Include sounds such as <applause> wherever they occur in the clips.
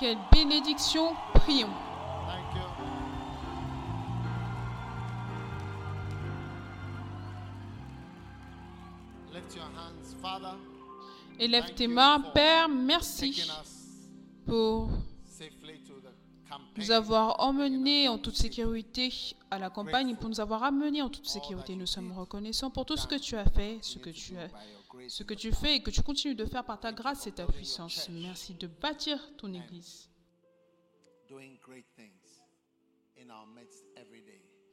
Quelle bénédiction, prions. Élève tes mains, Père, merci pour nous avoir emmenés en toute sécurité à la campagne pour nous avoir amenés en toute sécurité. Nous sommes reconnaissants pour tout ce que tu as fait, ce que tu as. Ce que tu fais et que tu continues de faire par ta grâce et ta puissance. Merci de bâtir ton Église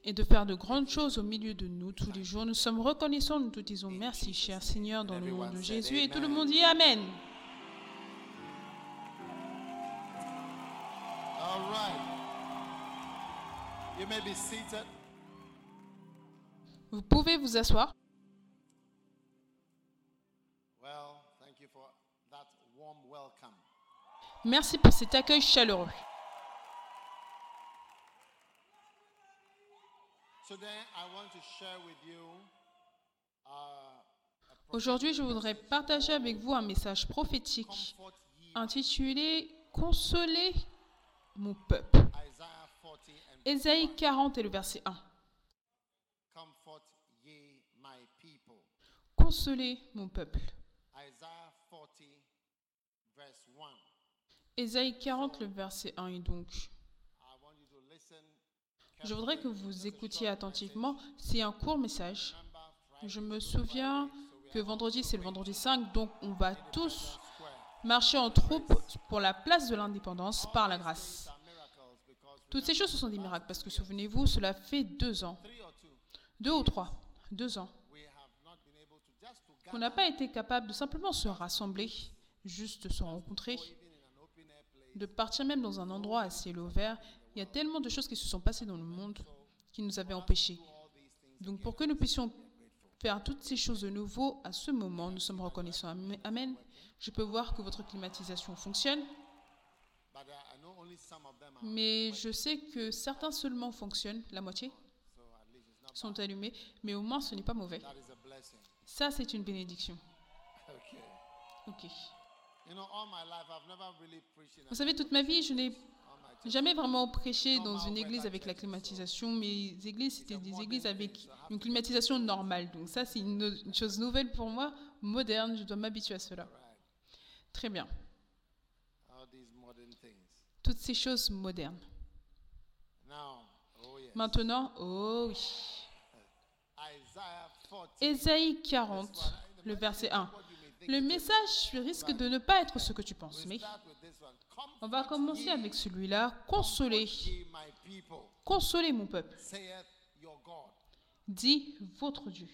et de faire de grandes choses au milieu de nous tous les jours. Nous sommes reconnaissants, nous te disons merci, cher Seigneur, dans le nom de Jésus. Et tout le monde dit Amen. All right. You may be seated. Vous pouvez vous asseoir. Merci pour cet accueil chaleureux. Uh, Aujourd'hui, je voudrais partager avec vous un message prophétique intitulé Consolez mon peuple. Isaiah 40 and Ésaïe 40 et le verset 1. comfort ye my people. Consolez mon peuple. Isaiah 40 verse 1. Ésaïe 40, le verset 1 et donc. Je voudrais que vous écoutiez attentivement. C'est un court message. Je me souviens que vendredi, c'est le vendredi 5, donc on va tous marcher en troupe pour la place de l'indépendance par la grâce. Toutes ces choses, ce sont des miracles parce que souvenez-vous, cela fait deux ans, deux ou trois, deux ans, gather n'a pas été capable de simplement se rassembler, juste se rencontrer, de partir même dans un endroit à ciel ouvert. Il y a tellement de choses qui se sont passées dans le monde qui nous avaient empêchés. Donc pour que nous puissions faire toutes ces choses de nouveau à ce moment, nous sommes reconnaissants. Am- Amen. Je peux voir que votre climatisation fonctionne, mais je sais que certains seulement fonctionnent, la moitié sont allumés, mais au moins ce n'est pas mauvais. Ça, c'est une bénédiction. Okay. Ok. Vous savez, toute ma vie, je n'ai jamais vraiment prêché dans une église avec la climatisation. Mes églises, c'était des églises avec une climatisation normale. Donc ça, c'est une, chose nouvelle pour moi, moderne. Je dois m'habituer à cela. Très bien. All these modern things. Toutes ces choses modernes. Oh. Maintenant, oh oui. Isaiah 40. Ésaïe 40, le verset 1. Le message risque de ne pas être ce que tu penses, mais on va commencer avec celui-là. People, Consoler mon peuple. Dit votre Dieu.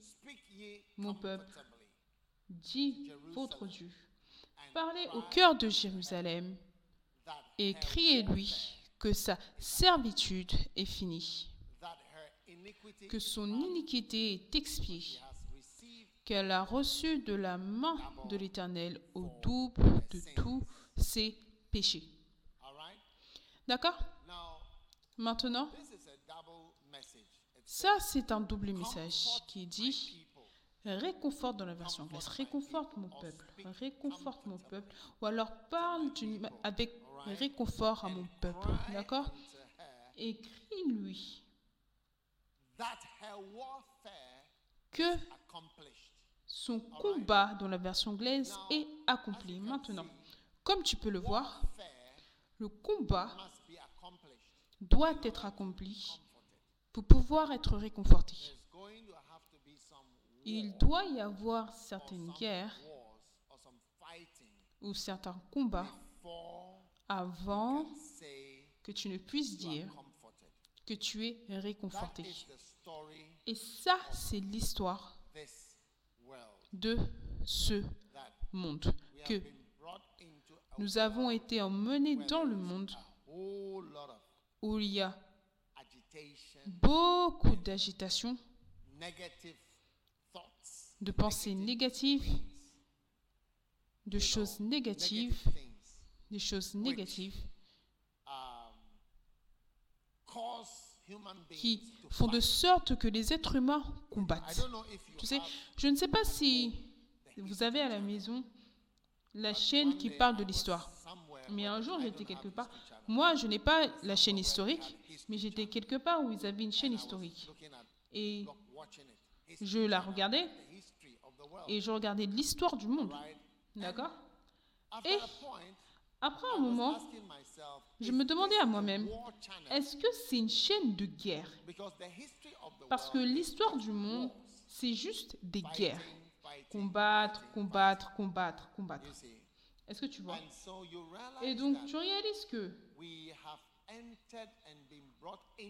Speak ye Mon peuple. dit votre Dieu. Parlez au cœur de Jérusalem et criez-lui que sa servitude est finie, que son iniquité est expiée, qu'elle a reçu de la main de l'Éternel au double de tous ses péchés. D'accord? Maintenant, ça c'est un double message qui dit réconforte dans la version anglaise, réconforte mon peuple, réconforte mon peuple, ou alors parle avec réconfort à mon peuple, d'accord? unto her Et crie-lui that her warfare que son combat dans la version anglaise est accompli. Maintenant, comme tu peux le voir, le combat doit être accompli pour pouvoir être réconforté. Il doit y avoir certaines guerres ou certains combats avant que tu ne puisses dire que tu es réconforté. Et ça, c'est l'histoire de ce monde. Que nous avons été emmenés dans le monde où il y a beaucoup d'agitation, de pensées négatives, de choses négatives, des choses négatives qui font de sorte que les êtres humains I combattent. don't know if you Tu sais, je ne sais pas si vous avez à la maison la chaîne qui parle de l'histoire. Mais un jour, j'étais quelque part. Moi, je n'ai pas la chaîne historique, mais j'étais quelque part où ils avaient une chaîne historique. Et je la regardais et je regardais l'histoire du monde. D'accord? Et après un moment, je me demandais à moi-même, est-ce que c'est une chaîne de guerre? Parce que l'histoire du monde, c'est juste des guerres. Combattre, combattre, combattre, combattre. Est-ce que tu vois? Et donc, tu réalises que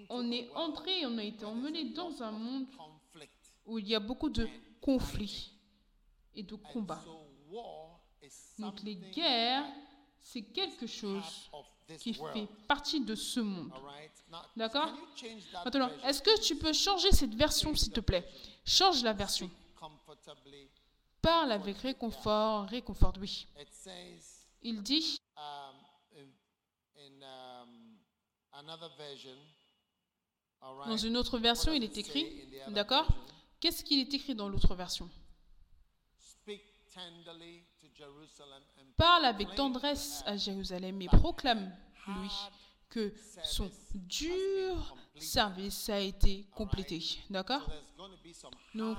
on est entré, on a été emmené dans un monde où il y a beaucoup de conflits et de combats. Donc les guerres, c'est quelque chose qui fait partie de ce monde. D'accord? Maintenant, est-ce que tu peux changer cette version, s'il te plaît? Change la version. Parle avec réconfort, réconfort, oui. Il dit, dans une autre version, il est écrit, d'accord? Qu'est-ce qu'il est écrit dans l'autre version? Parle avec tendresse à Jérusalem et proclame, lui, que son dur service a été complété. D'accord? Donc,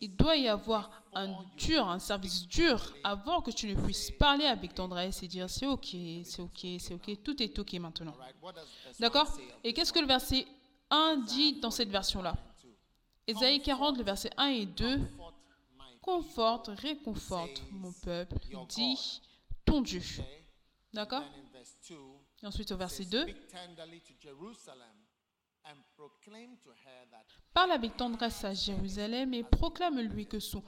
il doit y avoir un dur, un service dur avant que tu ne puisses parler avec tendresse et dire c'est ok, c'est ok, c'est ok, tout est ok maintenant. D'accord? Et qu'est-ce que le verset 1 dit dans cette version-là? Ésaïe 40, le verset 1 et 2 conforte, réconforte mon peuple, dit ton Dieu. D'accord Et ensuite au verset 2, Parle avec tendresse à Jérusalem et proclame-lui que son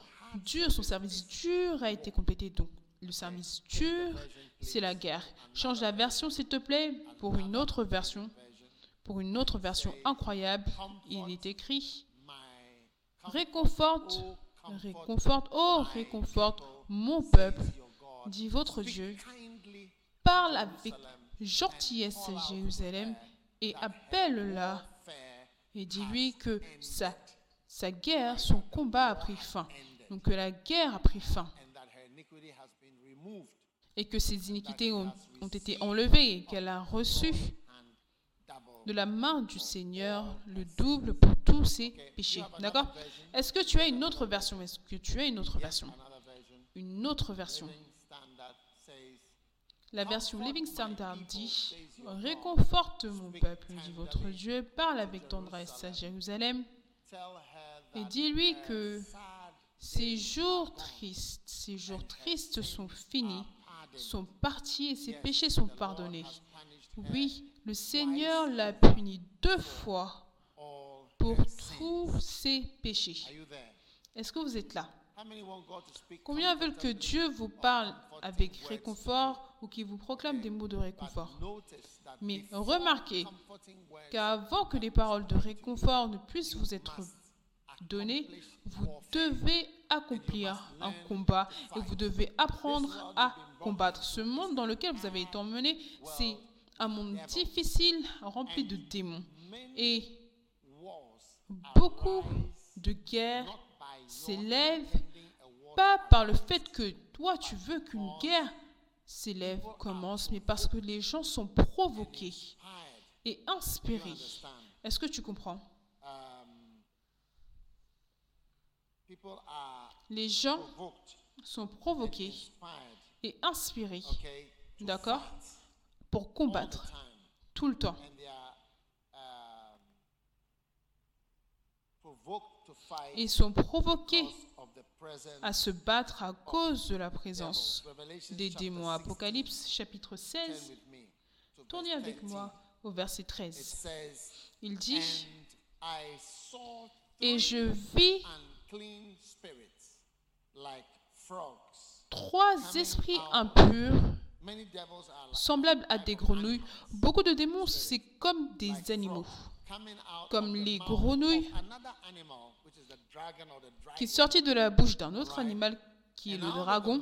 dur, son service dur a été complété. Donc, le service dur, c'est la guerre. Change la version, s'il te plaît, pour une autre version. Pour une autre version incroyable, il est écrit Réconforte, réconforte, oh, réconforte mon peuple, dit votre Dieu. Parle avec gentillesse à Jérusalem et appelle-la et dis-lui que sa, sa guerre, son combat a pris fin. Donc que la guerre a pris fin. Et que ses iniquités ont, ont été enlevées et qu'elle a reçu de la main du Seigneur le double pour tous ses péchés. D'accord? Est-ce que tu as une autre version? Est-ce que tu as une autre version? Une autre version. La version Living Standard dit Réconforte mon peuple, dit votre Dieu, parle avec tendresse à Jérusalem et dis-lui que ces jours tristes, ces jours tristes sont finis, sont partis et ses péchés sont pardonnés. Oui, le Seigneur l'a puni deux fois pour tous ses péchés. Est-ce que vous êtes là? Combien veulent que Dieu vous parle avec réconfort ou qu'il vous proclame des mots de réconfort. Mais remarquez qu'avant que les paroles de réconfort ne puissent vous être données, vous devez accomplir un combat et vous devez apprendre à combattre. Ce monde dans lequel vous avez été emmené, c'est un monde difficile, rempli de démons. Et beaucoup de guerres s'élèvent pas par le fait que toi tu veux qu'une guerre s'élève, commence, mais parce que les gens sont provoqués et inspirés. Est-ce que tu comprends? Les gens sont provoqués et inspirés, d'accord, pour combattre tout le temps. Ils sont provoqués à se battre à cause de la présence des démons. Apocalypse chapitre 16. Tournez avec moi au verset 13. Il dit, et je vis trois esprits impurs semblables à des grenouilles. Beaucoup de démons, c'est comme des animaux comme les grenouilles qui sortit de la bouche d'un autre animal qui est le dragon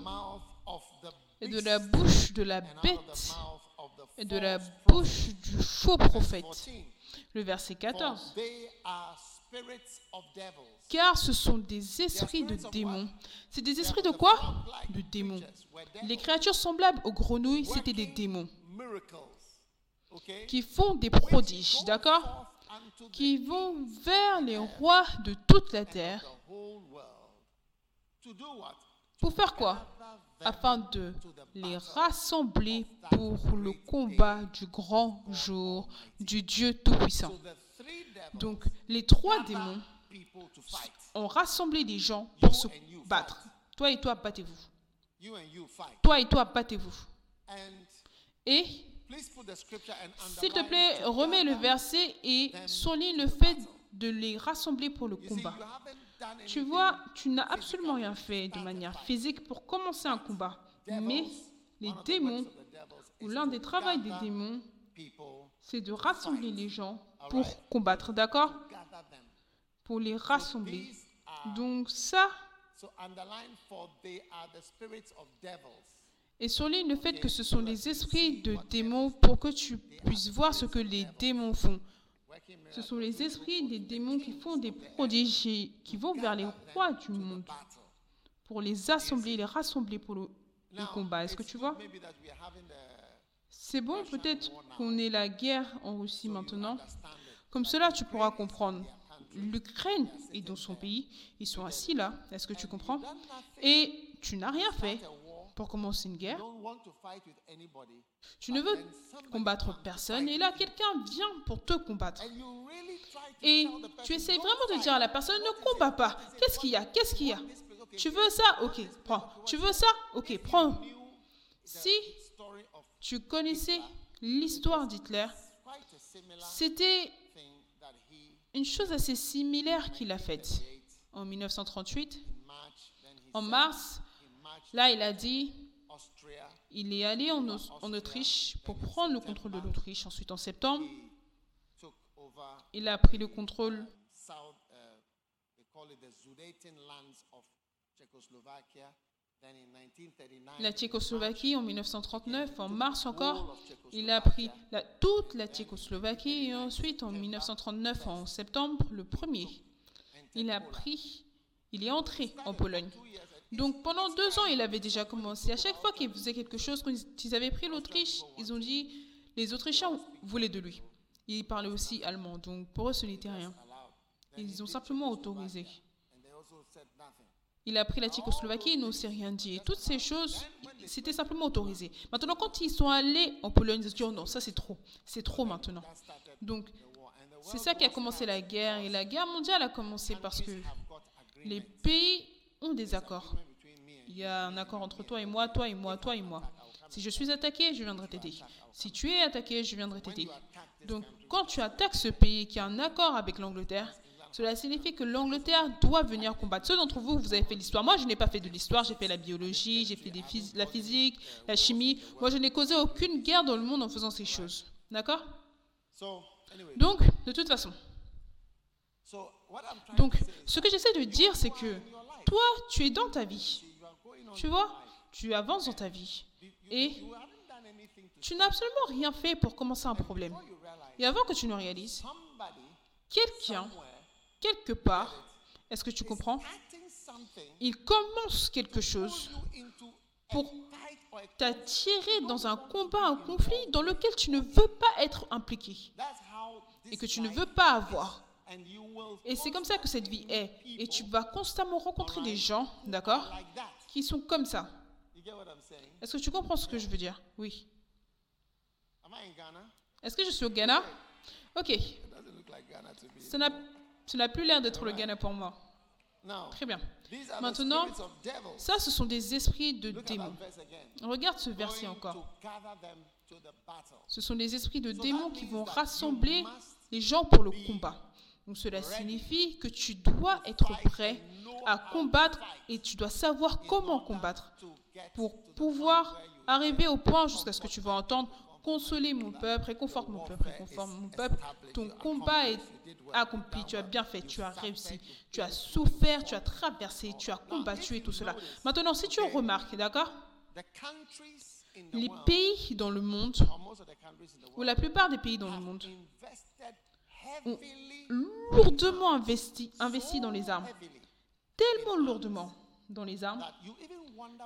et de la bouche de la bête et de la bouche du faux prophète. 14. Le verset For 14. they are spirits of devils. Car ce sont des esprits de démons. C'est des esprits de quoi? De démons. Les créatures semblables aux grenouilles, c'était des démons qui font des prodiges, d'accord? Qui vont vers les rois de toute la terre. Pour faire quoi? Afin de les rassembler pour le combat du grand jour du Dieu Tout-Puissant. Donc les trois démons ont rassemblé des gens pour se battre. Toi et toi, battez-vous. Toi et toi, battez-vous. Et, s'il te plaît, remets le verset et souligne le fait de les rassembler pour le combat. Tu vois, tu n'as absolument rien fait de manière physique pour commencer un combat. Mais les démons, ou l'un des travaux des démons, c'est de rassembler les gens pour combattre, d'accord? Pour les rassembler. Donc ça, et souligne le fait que ce sont les esprits de démons pour que tu puisses voir ce que les démons font. Ce sont les esprits des démons qui font des prodiges qui vont vers les rois du monde pour les assembler, les rassembler pour le, combat. Est-ce que tu vois? C'est bon peut-être qu'on ait la guerre en Russie maintenant. Comme cela, tu pourras comprendre. L'Ukraine est dans son pays. Ils sont assis là. Est-ce que tu comprends? Et tu n'as rien fait. Pour commencer une guerre. Tu ne veux combattre personne. Et là, quelqu'un vient pour te combattre. And you really try to Et tu person, essaies "Don't vraiment de fight." dire à la personne, ne combat pas. Qu'est-ce qu'il y a? Qu'est-ce qu'il y a? Tu veux ça? Ok, prends. Tu veux ça? Ok, prends. Si tu connaissais l'histoire d'Hitler, c'était une chose assez similaire qu'il a faite en 1938. in March. Then he En mars, là, il a dit, il est allé en, Autriche pour prendre le contrôle de l'Autriche. Ensuite, en septembre, il a pris le contrôle South. They call it the Sudeten lands of Czechoslovaquia. Then in 1939, la Tchécoslovaquie en 1939. En mars encore, il a pris toute la Tchécoslovaquie. Et ensuite, en 1939, en septembre, le premier, il a pris, il est entré en Pologne. Donc pendant deux ans, il avait déjà commencé. À chaque fois qu'il faisait quelque chose, quand ils- ils avaient pris l'Autriche, ils ont dit, les Autrichiens voulaient de lui. Il parlait aussi allemand, donc pour eux, ce n'était rien. Ils ont simplement autorisé. Il a pris la Tchécoslovaquie, n'ont aussi rien dit. Toutes ces choses, c'était simplement autorisé. Maintenant, quand ils sont allés en Pologne, ils ont dit, oh non, ça c'est trop. C'est trop maintenant. Donc, c'est ça qui a commencé la guerre. Et la guerre mondiale a commencé parce que les pays ont des accords. Il y a un accord entre toi et moi, toi et moi, toi et moi. Si je suis attaqué, je viendrai t'aider. Si tu es attaqué, je viendrai t'aider. Donc, quand tu attaques ce pays qui a un accord avec l'Angleterre, cela signifie que l'Angleterre doit venir combattre. Ceux d'entre vous, vous avez fait l'histoire. Moi, je n'ai pas fait de l'histoire. J'ai fait la biologie, j'ai fait des phys- la physique, la chimie. Moi, je n'ai causé aucune guerre dans le monde en faisant ces choses. D'accord? Donc, de toute façon. Donc, ce que j'essaie de dire, c'est que toi, tu es dans ta vie. Tu vois Tu avances dans ta vie. Et tu n'as absolument rien fait pour commencer un problème. Et avant que tu ne réalises, quelqu'un, quelque part, est-ce que tu comprends? Il commence quelque chose pour t'attirer dans un combat, un conflit dans lequel tu ne veux pas être impliqué et que tu ne veux pas avoir. Et c'est comme ça que cette vie est. Et tu vas constamment rencontrer des gens, d'accord, like that. qui sont comme ça. You get what I'm saying? Est-ce que tu comprends ce que je veux dire? Oui. Est-ce que je suis au Ghana? Ok. It doesn't look like Ghana to me. Ça n'a plus l'air d'être le Ghana pour moi. Très bien. Maintenant. Ça, ce sont des esprits de démons. Regarde ce verset encore. Ce sont des esprits de démons qui vont rassembler les gens pour le combat. Donc cela signifie que tu dois être prêt à combattre et tu dois savoir comment combattre pour pouvoir arriver au point jusqu'à ce que tu vas entendre consoler mon peuple, réconforte mon peuple, réconforte mon peuple. Ton combat est accompli, tu as bien fait, tu as réussi, tu as souffert, tu as traversé, tu as combattu et tout cela. Maintenant, si tu remarques, d'accord? Les pays dans le monde, ou la plupart des pays dans le monde, ont heavily, lourdement investi, investi dans les armes. Tellement lourdement dans les armes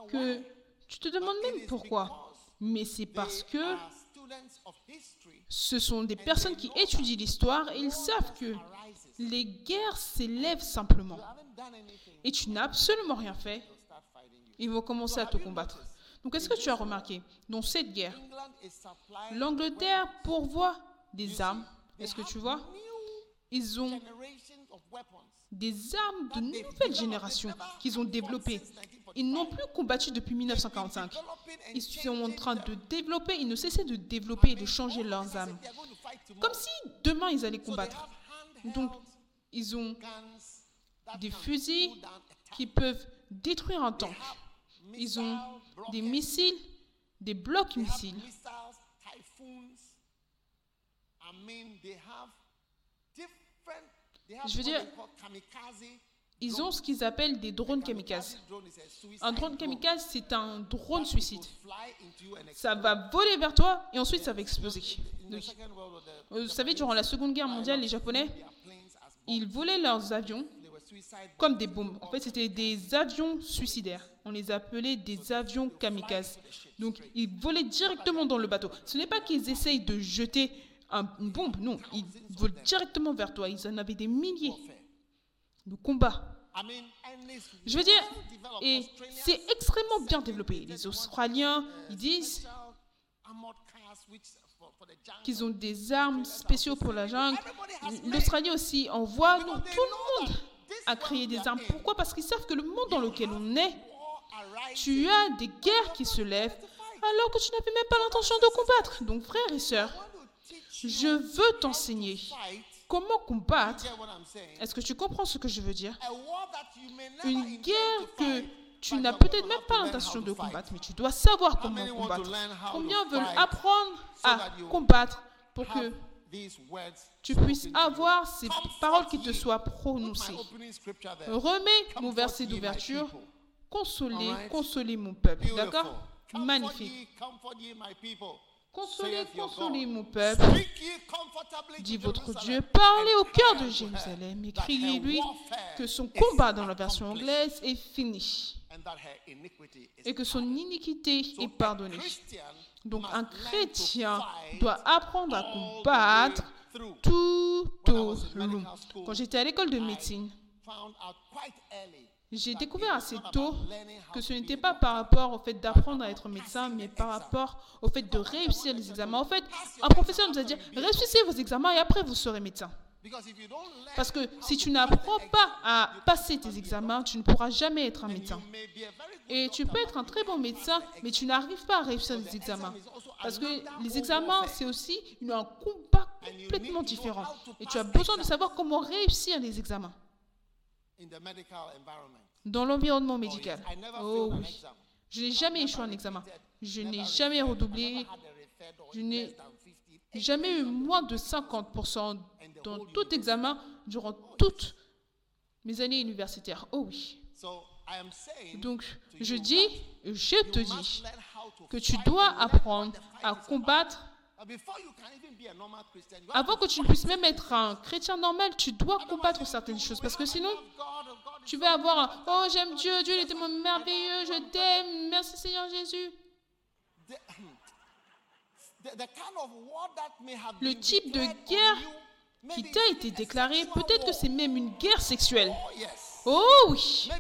que tu te demandes même pourquoi. Mais c'est parce que ce sont des personnes qui étudient l'histoire et ils savent que les guerres s'élèvent simplement. Et tu n'as absolument rien fait, ils vont commencer à te combattre. Donc est-ce que tu as remarqué, dans cette guerre, l'Angleterre pourvoit des armes? Est-ce que tu vois? Ils ont des armes de nouvelle génération qu'ils ont développées. Ils n'ont plus combattu depuis 1945. Ils sont en train de développer, ils ne cessaient de développer et de changer leurs armes. Comme si demain ils allaient combattre. Donc, ils ont des fusils qui peuvent détruire un tank. Ils ont des missiles, des blocs missiles. Je veux dire, Ils ont ce qu'ils appellent des drones kamikazes. Un drone kamikaze, c'est un drone suicide. Ça va voler vers toi et ensuite ça va exploser. Euh, vous savez, durant la Seconde Guerre mondiale, les Japonais, ils volaient leurs avions comme des bombes. En fait, c'était des avions suicidaires. On les appelait des avions kamikazes. Donc, ils volaient directement dans le bateau. Ce n'est pas qu'ils essayent de jeter un- une bombe, non. Ils volent directement vers toi. Ils en avaient des milliers de combats. Je veux dire, et c'est extrêmement bien développé. Les Australiens, ils disent qu'ils ont des armes spéciaux pour la jungle. L'Australie aussi envoie. Non, tout le monde a créé des armes. Pourquoi? Parce qu'ils savent que le monde dans lequel on est, tu as des guerres qui se lèvent alors que tu n'avais même pas l'intention de combattre. Donc, frères et sœurs, je veux t'enseigner comment combattre. Est-ce que tu comprends ce que je veux dire? Une guerre que tu n'as peut-être même pas l'intention de combattre, mais tu dois savoir comment combattre. Combien veulent apprendre à combattre pour que tu puisses avoir ces paroles qui te soient prononcées. Remets mon verset d'ouverture. Consolez, consolez mon peuple. D'accord? Magnifique. Consolez, consolez mon peuple, dit votre Dieu. Parlez au cœur de Jérusalem et criez-lui que son combat dans la version anglaise est fini et que son iniquité est pardonnée. Donc un chrétien doit apprendre à combattre tout au long. Quand j'étais à l'école de médecine, j'ai découvert assez tôt que ce n'était pas par rapport au fait d'apprendre à être médecin, mais par rapport au fait de réussir les examens. En fait, un professeur nous a dit, réussissez vos examens et après vous serez médecin. Parce que si tu n'apprends pas à passer tes examens, tu ne pourras jamais être un médecin. Et tu peux être un très bon médecin, mais tu n'arrives pas à réussir les examens. Parce que les examens, c'est aussi un combat complètement différent. Et tu as besoin de savoir comment réussir les examens dans l'environnement médical. Oh oui. Je n'ai jamais échoué un examen. Je n'ai jamais redoublé. Je n'ai jamais eu moins de 50% dans tout examen durant toutes mes années universitaires. Oh oui. Donc, je dis, je te dis que tu dois apprendre à combattre. Avant que tu ne puisses même être un chrétien normal, tu dois combattre certaines choses. Parce que sinon, tu vas avoir un Oh, j'aime Dieu, Dieu il est tellement merveilleux, je t'aime, merci Seigneur Jésus. <clears throat> Le type de guerre qui t'a été déclaré, peut-être que c'est même une guerre sexuelle. Oh oui.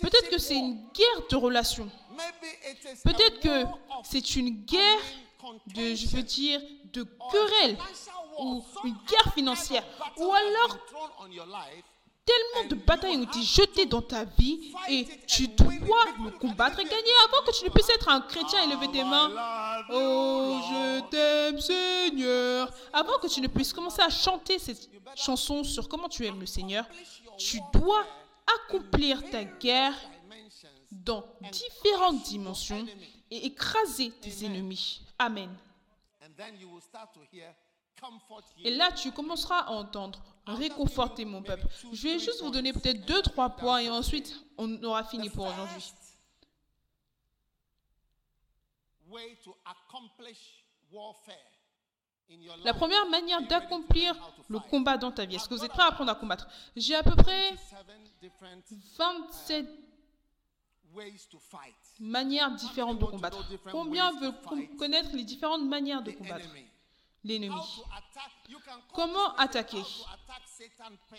Peut-être que c'est une guerre de relation. Peut-être que c'est une guerre de, je veux dire, de querelle ou une guerre financière. Ou alors, tellement de batailles ont été jetées dans ta vie et tu dois le combattre et gagner avant que tu ne puisses être un chrétien et lever tes mains. Oh, je t'aime Seigneur. Avant que tu ne puisses commencer à chanter cette chanson sur comment tu aimes le Seigneur, tu dois accomplir ta guerre dans différentes dimensions et écraser tes ennemis. Amen. Et là, tu commenceras à entendre réconforter mon peuple. Je vais juste vous donner peut-être deux, trois points et ensuite on aura fini pour aujourd'hui. La première manière d'accomplir le combat dans ta vie. Est-ce que vous êtes prêts à apprendre à combattre? J'ai à peu près Seven different 27 ways to fight. Manières différentes de combattre. Combien veulent connaître les différentes manières de combattre? L'ennemi. Comment attaquer?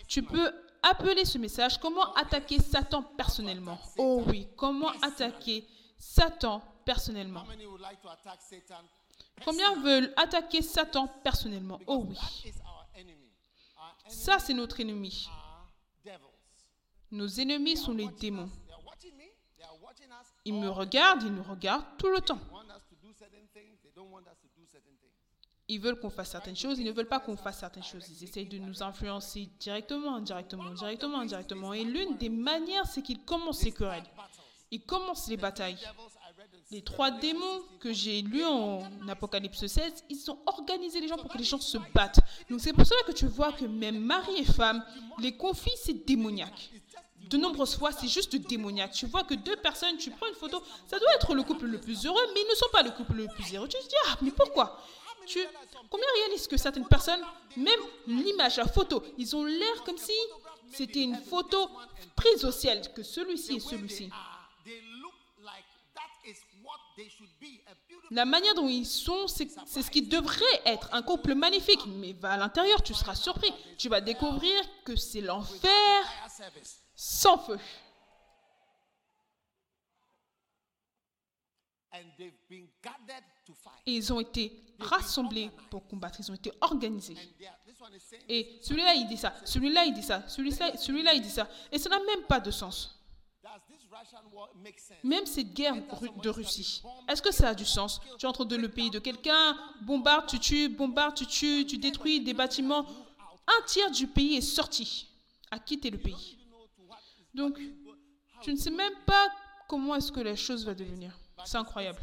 Tu peux appeler ce message comment attaquer Satan personnellement? Oh oui, comment attaquer Satan personnellement? Combien veulent attaquer Satan personnellement? Oh oui. Ça, c'est notre ennemi. Nos ennemis sont les démons. They are watching me. They are watching us. Ils me regardent, ils nous regardent tout le temps. Ils veulent qu'on fasse certaines choses, ils ne veulent pas qu'on fasse certaines choses. Ils essayent de nous influencer directement, indirectement, directement, indirectement. Et l'une des manières, c'est qu'ils commencent les querelles. Ils commencent les batailles. Les trois démons que j'ai lus en Apocalypse 16, ils ont organisé les gens pour que les gens se battent. Donc c'est pour cela que tu vois que même mari et femme, les conflits, c'est démoniaque. De nombreuses fois, c'est juste démoniaque. Tu vois que deux personnes, tu prends une photo, ça doit être le couple le plus heureux, mais ils ne sont pas le couple le plus heureux. Tu te dis, ah, mais pourquoi? Tu, Combien réalisent que certaines personnes, même l'image, la photo, ils ont l'air comme si c'était une photo prise au ciel, que celui-ci et celui-ci. La manière dont ils sont, c'est ce qui devrait être un couple magnifique. Mais va à l'intérieur, tu seras surpris. Tu vas découvrir que c'est l'enfer. Sans feu. Ils ont été rassemblés pour combattre. Ils ont été organisés. Et celui-là, il dit ça. Celui-là, il dit ça. Celui-là, celui-là, il dit ça. Et ça n'a même pas de sens. Même cette guerre de Russie, est-ce que ça a du sens? Tu entres dans le pays de quelqu'un, bombarde, tu tues, bombarde, tu tues, tu détruis des bâtiments. Un tiers du pays est sorti, a quitté le pays. Donc, tu ne sais même pas comment est-ce que la chose va devenir. C'est incroyable.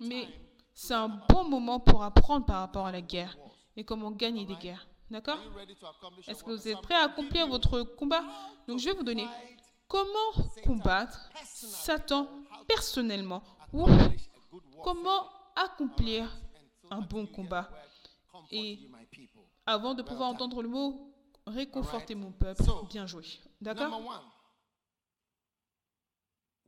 Mais c'est un bon moment pour apprendre par rapport à la guerre et comment gagner des guerres. D'accord? Est-ce que vous êtes prêts à accomplir votre combat? Donc, je vais vous donner comment combattre Satan personnellement ou comment accomplir un bon combat. Et avant de pouvoir entendre le mot réconforter mon peuple, bien joué. D'accord Number one. Wage Donc, numéro un. a long war. Decide to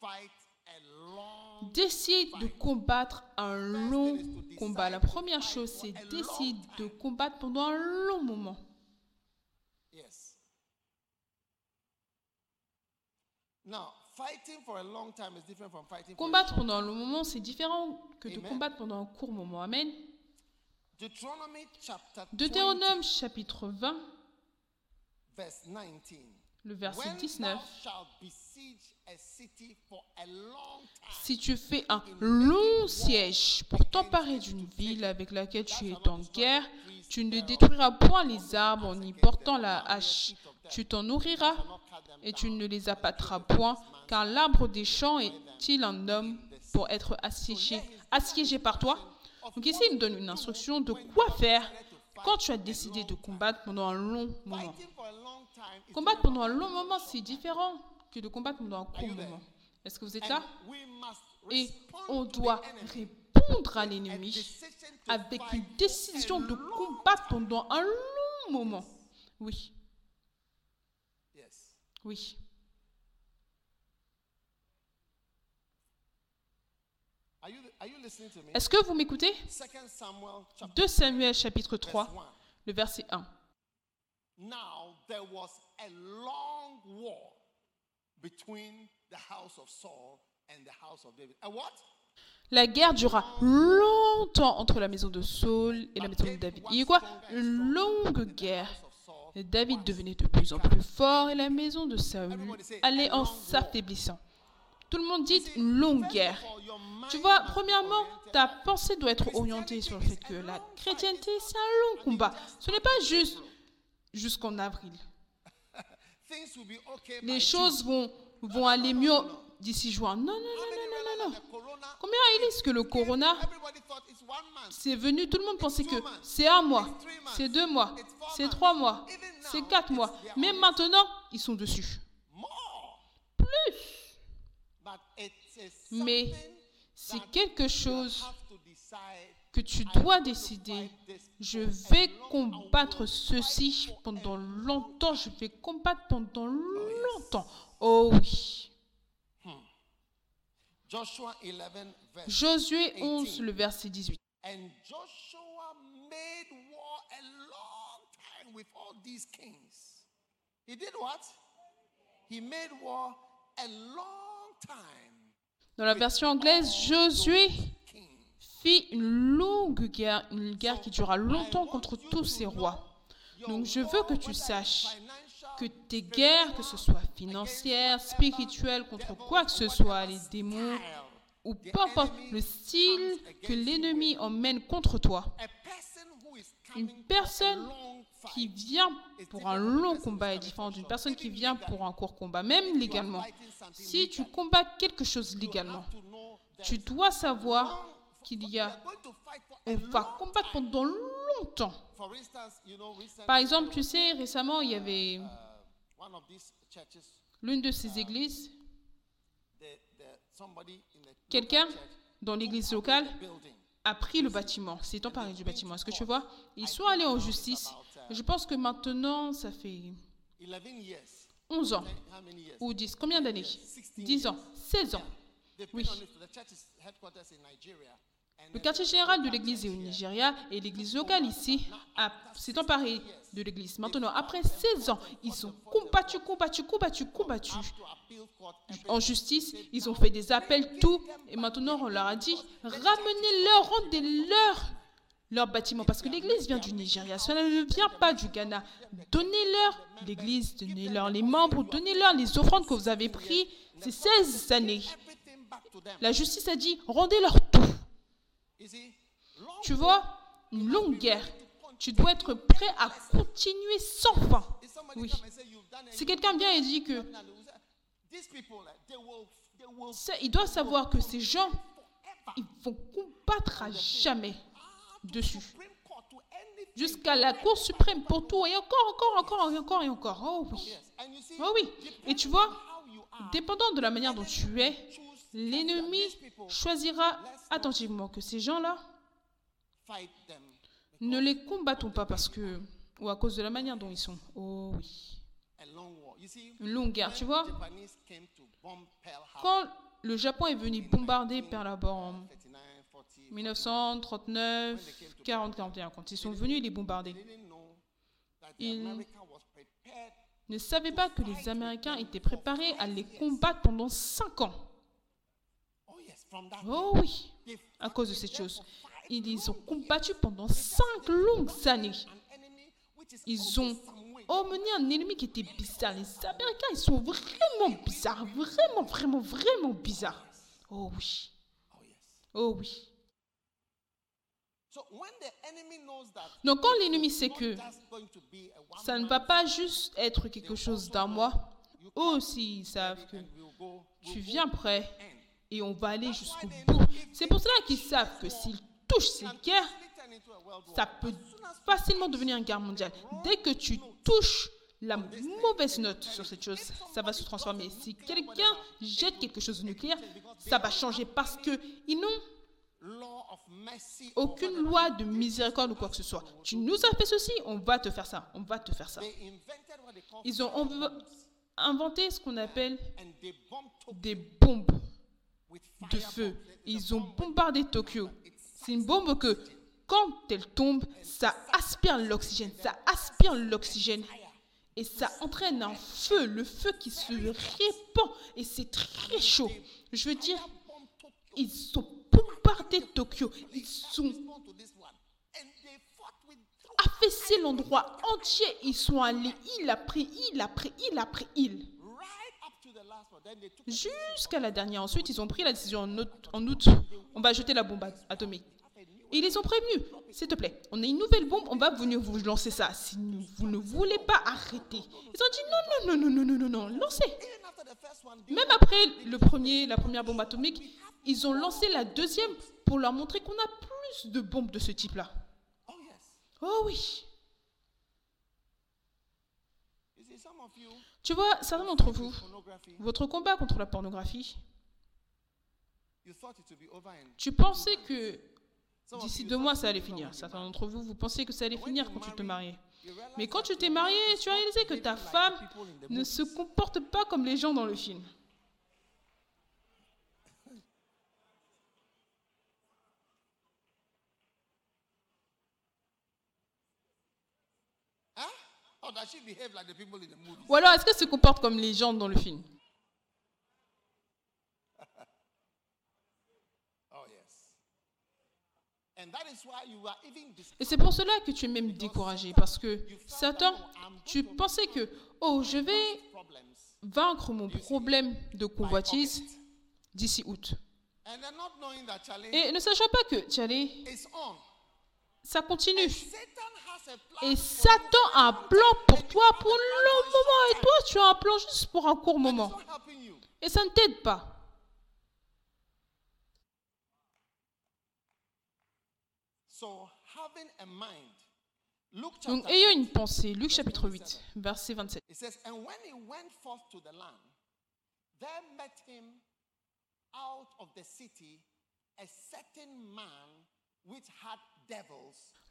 fight a long Décide de combattre un long combat. La première chose, c'est décide de combattre pendant un long moment. Yes. Now, fighting for a long time is different from fighting for a Combattre pendant un long moment, c'est différent que de combattre pendant un court moment. Amen. Deuteronomy chapter 20, Deutéronome chapitre 20, verse 19. le verset When 19. thou shalt besiege a city for a long time, Si tu fais un long siège pour t'emparer d'une ville avec laquelle tu es en guerre, tu ne détruiras point les arbres en y portant la hache. Tu t'en nourriras et tu ne les abattras point, car l'arbre des champs est-il un homme pour être assiégé, assiégé par toi? Donc ici, il nous donne une instruction de quoi faire quand tu as décidé de combattre pendant un long moment. Combattre pendant un long moment, c'est différent que de combattre pendant un court moment. Est-ce que vous êtes là? Et on doit répondre à l'ennemi avec une décision de combattre pendant un long moment. Oui, oui. Est-ce que vous m'écoutez? Second Samuel chapter 2 Samuel chapitre 3, verse 1. le verset 1. Now there was a long war between the house of Saul and the house of David. A what? La guerre dura longtemps entre la maison de Saul et la maison de David. Il y a quoi? Une longue guerre. Saul. David devenait de plus en plus fort et la maison de Saül allait en s'affaiblissant. Tout le monde dit une longue guerre. Tu vois, premièrement, ta pensée doit être orientée sur le fait que la chrétienté, c'est un long combat. Ce n'est pas juste jusqu'en avril. <laughs> Les choses vont, vont aller mieux d'ici juin. Non, non, non, non, non, non, Combien réalisent que le corona, c'est venu, tout le monde pensait que c'est un mois, c'est deux mois, c'est trois mois, c'est quatre mois. Mais maintenant, ils sont dessus. Plus. Mais c'est quelque chose que tu dois décider, je vais combattre ceci pendant longtemps, je vais combattre pendant longtemps. Oh oui. Josué 11, le verset 18. Dans la version anglaise, Josué fit une longue guerre, une guerre qui dura longtemps contre tous ces rois. Donc je veux que tu saches que tes guerres, que ce soit financières, spirituelles, contre quoi que ce soit, les démons, ou peu importe le style que l'ennemi emmène contre toi, une personne qui vient pour un long combat est différent d'une personne qui vient pour un court combat, même légalement. Si tu combats quelque chose légalement, tu dois savoir qu'il y a, on va combattre pendant longtemps. Par exemple, tu sais, récemment, il y avait uh, l'une de ces églises, in the quelqu'un dans l'église locale a pris le bâtiment, s'est emparé du bâtiment. Est-ce que tu vois? Ils sont allés en justice. Je pense que maintenant, ça fait 11 years. 11 ans ou 10. Combien d'années? 10 ans, 16 ans. Oui. Le quartier général de l'église au Nigeria et l'église locale ici s'est emparée de l'église. Maintenant, après 16 ans, ils ont combattu, combattu, combattu, combattu. En justice, ils ont fait des appels, tout. Et maintenant, on leur a dit, ramenez-leur, rendez-leur leur bâtiment. Parce que l'église vient du Nigeria, cela ne vient pas du Ghana. Donnez-leur l'église, donnez-leur les membres, donnez-leur les offrandes que vous avez prises ces 16 années. La justice a dit, rendez-leur tout. Tu vois, une longue guerre. Tu dois être prêt à continuer sans fin. Oui. Si quelqu'un vient et dit que il doit savoir que ces gens, ils vont combattre à jamais dessus. To anything. Jusqu'à la Cour suprême pour tout. Et encore, encore, encore, et encore, et encore. Oh oui. Oh oui. Et tu vois, dépendant de la manière dont tu es, l'ennemi choisira attentivement que ces gens-là, ne les combattons pas parce que, ou à cause de la manière dont ils sont. Oh oui. Une longue guerre, tu vois? Quand le Japon est venu bombarder Pearl Harbor en 39, 40, 1939, 40, 41, quand ils sont venus les bombarder, Ils- ne savaient pas que les Américains étaient préparés à les combattre pendant 5 ans. Oh Oh oui, à cause de cette chose. Ils ont combattus pendant 5 longues années. Ils ont emmené un ennemi qui était bizarre. Les Américains, ils sont vraiment bizarres. Vraiment, vraiment, vraiment bizarres. Oh oui. Oh oui. Donc quand l'ennemi sait que ça ne va pas juste être quelque chose d'un mois, eux aussi ils savent que tu viens prêt end. Et on va aller jusqu'au bout. C'est pour cela qu'ils savent que s'ils touchent cette guerre, Easily turn into a world war. ça peut facilement devenir une guerre mondiale. Dès que tu touches la mauvaise note sur cette chose, ça va se transformer. Si quelqu'un jette quelque chose de nucléaire, ça va changer parce que ils n'ont Law of mercy aucune loi de miséricorde ou quoi que ce soit. Tu nous as fait ceci, on va te faire ça, on va te faire ça. Ils ont inventé ce qu'on appelle des bombes de feu. Ils ont bombardé Tokyo. C'est une bombe que, quand elle tombe, ça aspire l'oxygène. Ça aspire l'oxygène. Et ça entraîne un feu, le feu qui se répand. Et c'est très chaud. Je veux dire, ils ont bombardé Tokyo. Ils ont affaissé l'endroit entier. Ils sont allés île après île après île après île. Jusqu'à la dernière. Ensuite, ils ont pris la décision en août. en août, on va jeter la bombe at- atomique. Et ils les ont prévenus. S'il te plaît, on a une nouvelle bombe, on va venir vous lancer ça. Si vous ne voulez pas arrêter. Ils ont dit non, non, non, non, non, non, non, non, lancez. Même après le premier, la première bombe atomique, ils ont lancé la deuxième pour leur montrer qu'on a plus de bombes de ce type-là. Oh. Oh oui. Tu vois, certains d'entre vous, votre combat contre la pornographie, tu pensais que d'ici deux mois, ça allait finir. Certains d'entre vous, vous pensez que ça allait finir quand tu te mariais. Mais quand tu t'es marié, tu as réalisé que ta femme ne se comporte pas comme les gens dans le film. Or does she behave like the people in the? Ou alors, est-ce qu'elle se comporte comme les gens dans le film? <laughs> Oh, Et c'est pour cela que tu es même découragé, parce que Satan, tu pensais que, oh, je vais vaincre mon problème de convoitise d'ici août. Et ne sachant pas que, Tchalé, is on. Ça continue. Et Satan a un plan pour toi pour un long moment. Et toi, tu as un plan juste pour un court moment. Et ça ne t'aide pas. Donc, ayant 8, une pensée, Luc chapitre 8, verset 27. It says, And when he went forth to the land, there met him out of the city a certain man which had.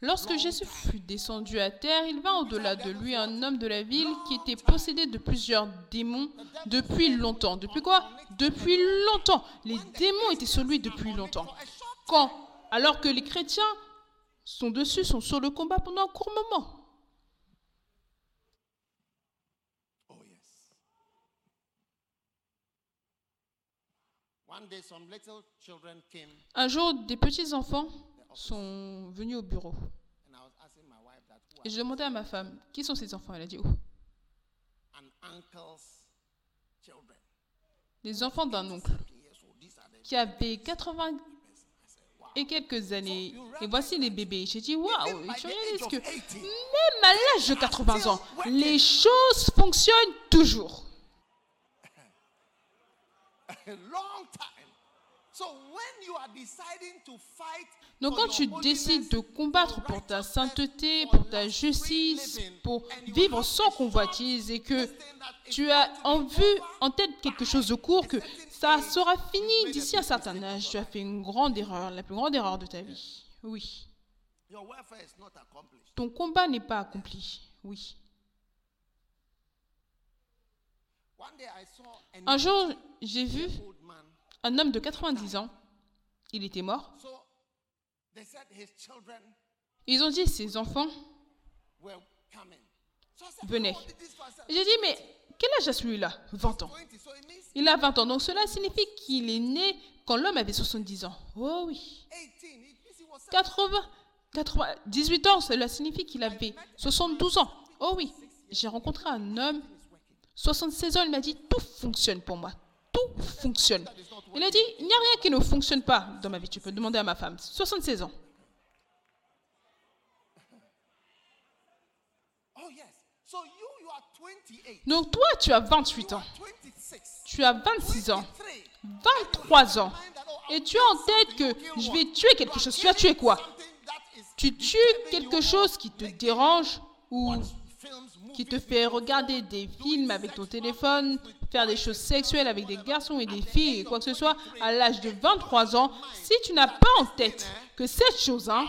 Lorsque Jésus fut descendu à terre, il vint au-delà de lui un homme de la ville qui était possédé de plusieurs démons depuis longtemps. Depuis quoi? Depuis longtemps. Les démons étaient sur lui depuis longtemps. Quand? Alors que les chrétiens sont dessus, sont sur le combat pendant un court moment. Oh, Un jour, des petits enfants sont venus au bureau. Et je demandais à ma femme, qui sont ces enfants? Elle a dit, oh, les enfants d'un oncle qui avait 80 et quelques années. Et voici les bébés. J'ai dit, waouh, réalises que même à l'âge de 80 ans, les choses fonctionnent toujours. <laughs> Donc quand tu décides de combattre pour ta sainteté, pour ta justice, pour vivre sans convoitise et que tu as en vue, en tête quelque chose de court, que ça sera fini d'ici un certain âge, tu as fait une grande erreur, la plus grande erreur de ta vie. Oui. Ton combat n'est pas accompli. Oui. Un jour, j'ai vu. Un homme de 90 ans. Il était mort. Ils ont dit ses enfants? Et J'ai dit, mais quel âge a celui-là? 20 ans. 20. So it means Il a 20 ans. Donc cela signifie qu'il est né quand l'homme avait 70 ans. Oh oui. 18. It means he was 80, 80, 18 ans, cela signifie qu'il avait 72 ans. Oh oui. J'ai rencontré un homme, 76 ans, il m'a dit, tout fonctionne pour moi. Tout fonctionne. Il a dit, il n'y a rien qui ne fonctionne pas dans ma vie. Tu peux demander à ma femme. 76 ans. Oh yes. So you you are 28. Donc toi, tu as 28 ans. 26. Tu as 26 ans. 3. 23 ans. Et tu as en tête que je vais tuer quelque chose. Tu as tué quoi? Tu tues quelque chose qui te dérange ou qui te fait regarder des films avec ton téléphone, faire des choses sexuelles avec des garçons et des filles quoi que ce soit à l'âge de 23 ans, si tu n'as pas en tête que cette chose, hein,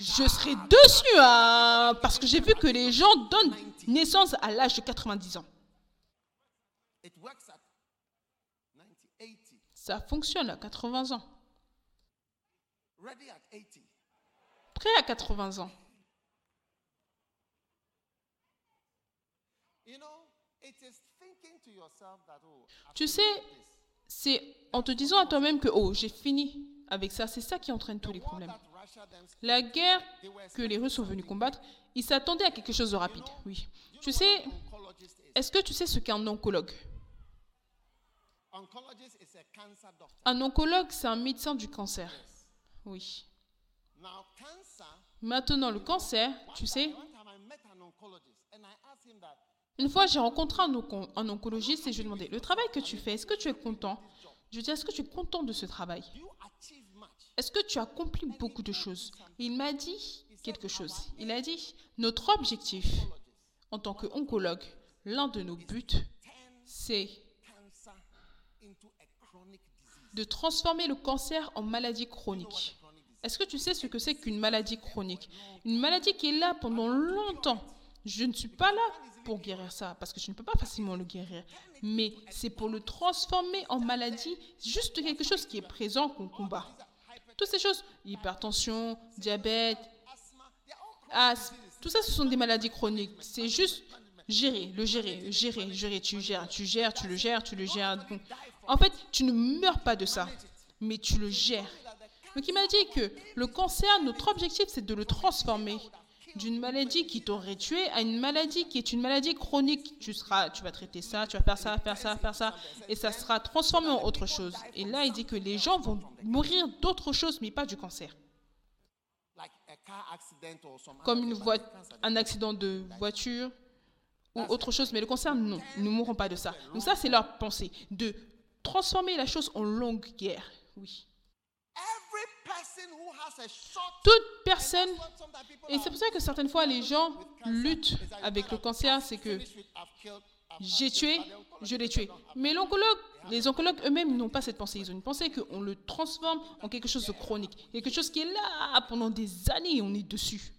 je serai dessus hein, parce que j'ai vu que les gens donnent naissance à l'âge de 90 ans. It works at 90, 80, Ça fonctionne à 80 ans. ready at 80. Prêt à 80 ans. Tu finished sais, c'est en te disant à toi-même que oh, j'ai fini avec ça, c'est ça qui entraîne tous les problèmes. La guerre que les Russes sont venus combattre, ils s'attendaient à quelque chose de rapide. Oui. Tu sais, est-ce que tu sais ce qu'est un oncologue. Un oncologue, c'est un médecin du cancer. Oui. Now cancer. Maintenant, le cancer, tu sais, une fois j'ai rencontré un, un oncologiste et je lui ai demandé, le travail que tu fais, est-ce que tu es content? Je lui ai dit, est-ce que tu es content de ce travail? Est-ce que tu accomplis beaucoup de choses? Il m'a dit quelque chose. Il a dit, notre objectif en tant qu'oncologue, l'un de nos buts, c'est de transformer le cancer en maladie chronique. Est-ce que tu sais ce que c'est qu'une maladie chronique? Une maladie qui est là pendant longtemps. Je ne suis pas là pour guérir ça, parce que je ne peux pas facilement le guérir. Mais c'est pour le transformer en maladie, juste quelque chose qui est présent qu'on combat. Toutes ces choses, hypertension, diabète, asthme, tout ça, ce sont des maladies chroniques. C'est juste gérer, le gérer, gérer, gérer. Tu gères, tu gères, tu le gères, tu le gères. En fait, tu ne meurs pas de ça, mais tu le gères. Donc il m'a dit que le cancer, notre objectif, c'est de le transformer d'une maladie qui t'aurait tué à une maladie qui est une maladie chronique. Tu, seras, tu vas traiter ça, tu vas faire ça, faire ça, faire ça, et ça sera transformé en autre chose. Et là, il dit que les gens vont mourir d'autre chose, mais pas du cancer. Comme une un accident de voiture ou autre chose, mais le cancer, non, nous ne mourrons pas de ça. Donc ça, c'est leur pensée, de transformer la chose en longue guerre. Oui. Toute personne, et c'est pour ça que certaines fois les gens luttent avec le cancer, c'est que j'ai tué, je l'ai tué. Mais l'oncologue, les oncologues eux-mêmes n'ont pas cette pensée. Ils ont une pensée qu'on le transforme en quelque chose de chronique. Quelque chose qui est là pendant des années et on est dessus.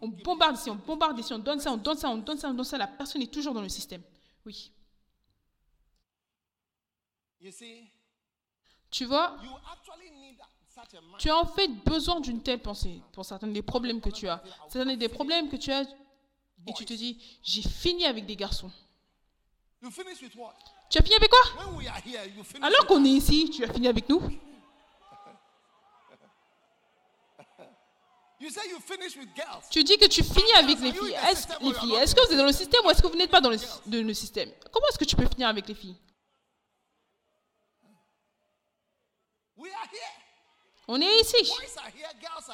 On bombarde ici, on bombarde ici, on donne ça, on donne ça, on donne ça, on donne ça. La personne est toujours dans le système. Oui. Tu vois, tu as en fait besoin d'une telle pensée pour certains des problèmes que tu as. Certains des problèmes que tu as et tu te dis, j'ai fini avec des garçons. Tu as fini avec quoi? Alors qu'on est ici, tu as fini avec nous? Tu dis que tu finis avec les filles. Est-ce est que vous êtes dans le système ou est-ce que vous n'êtes pas dans le système? Comment est-ce que tu peux finir avec les filles? On est ici.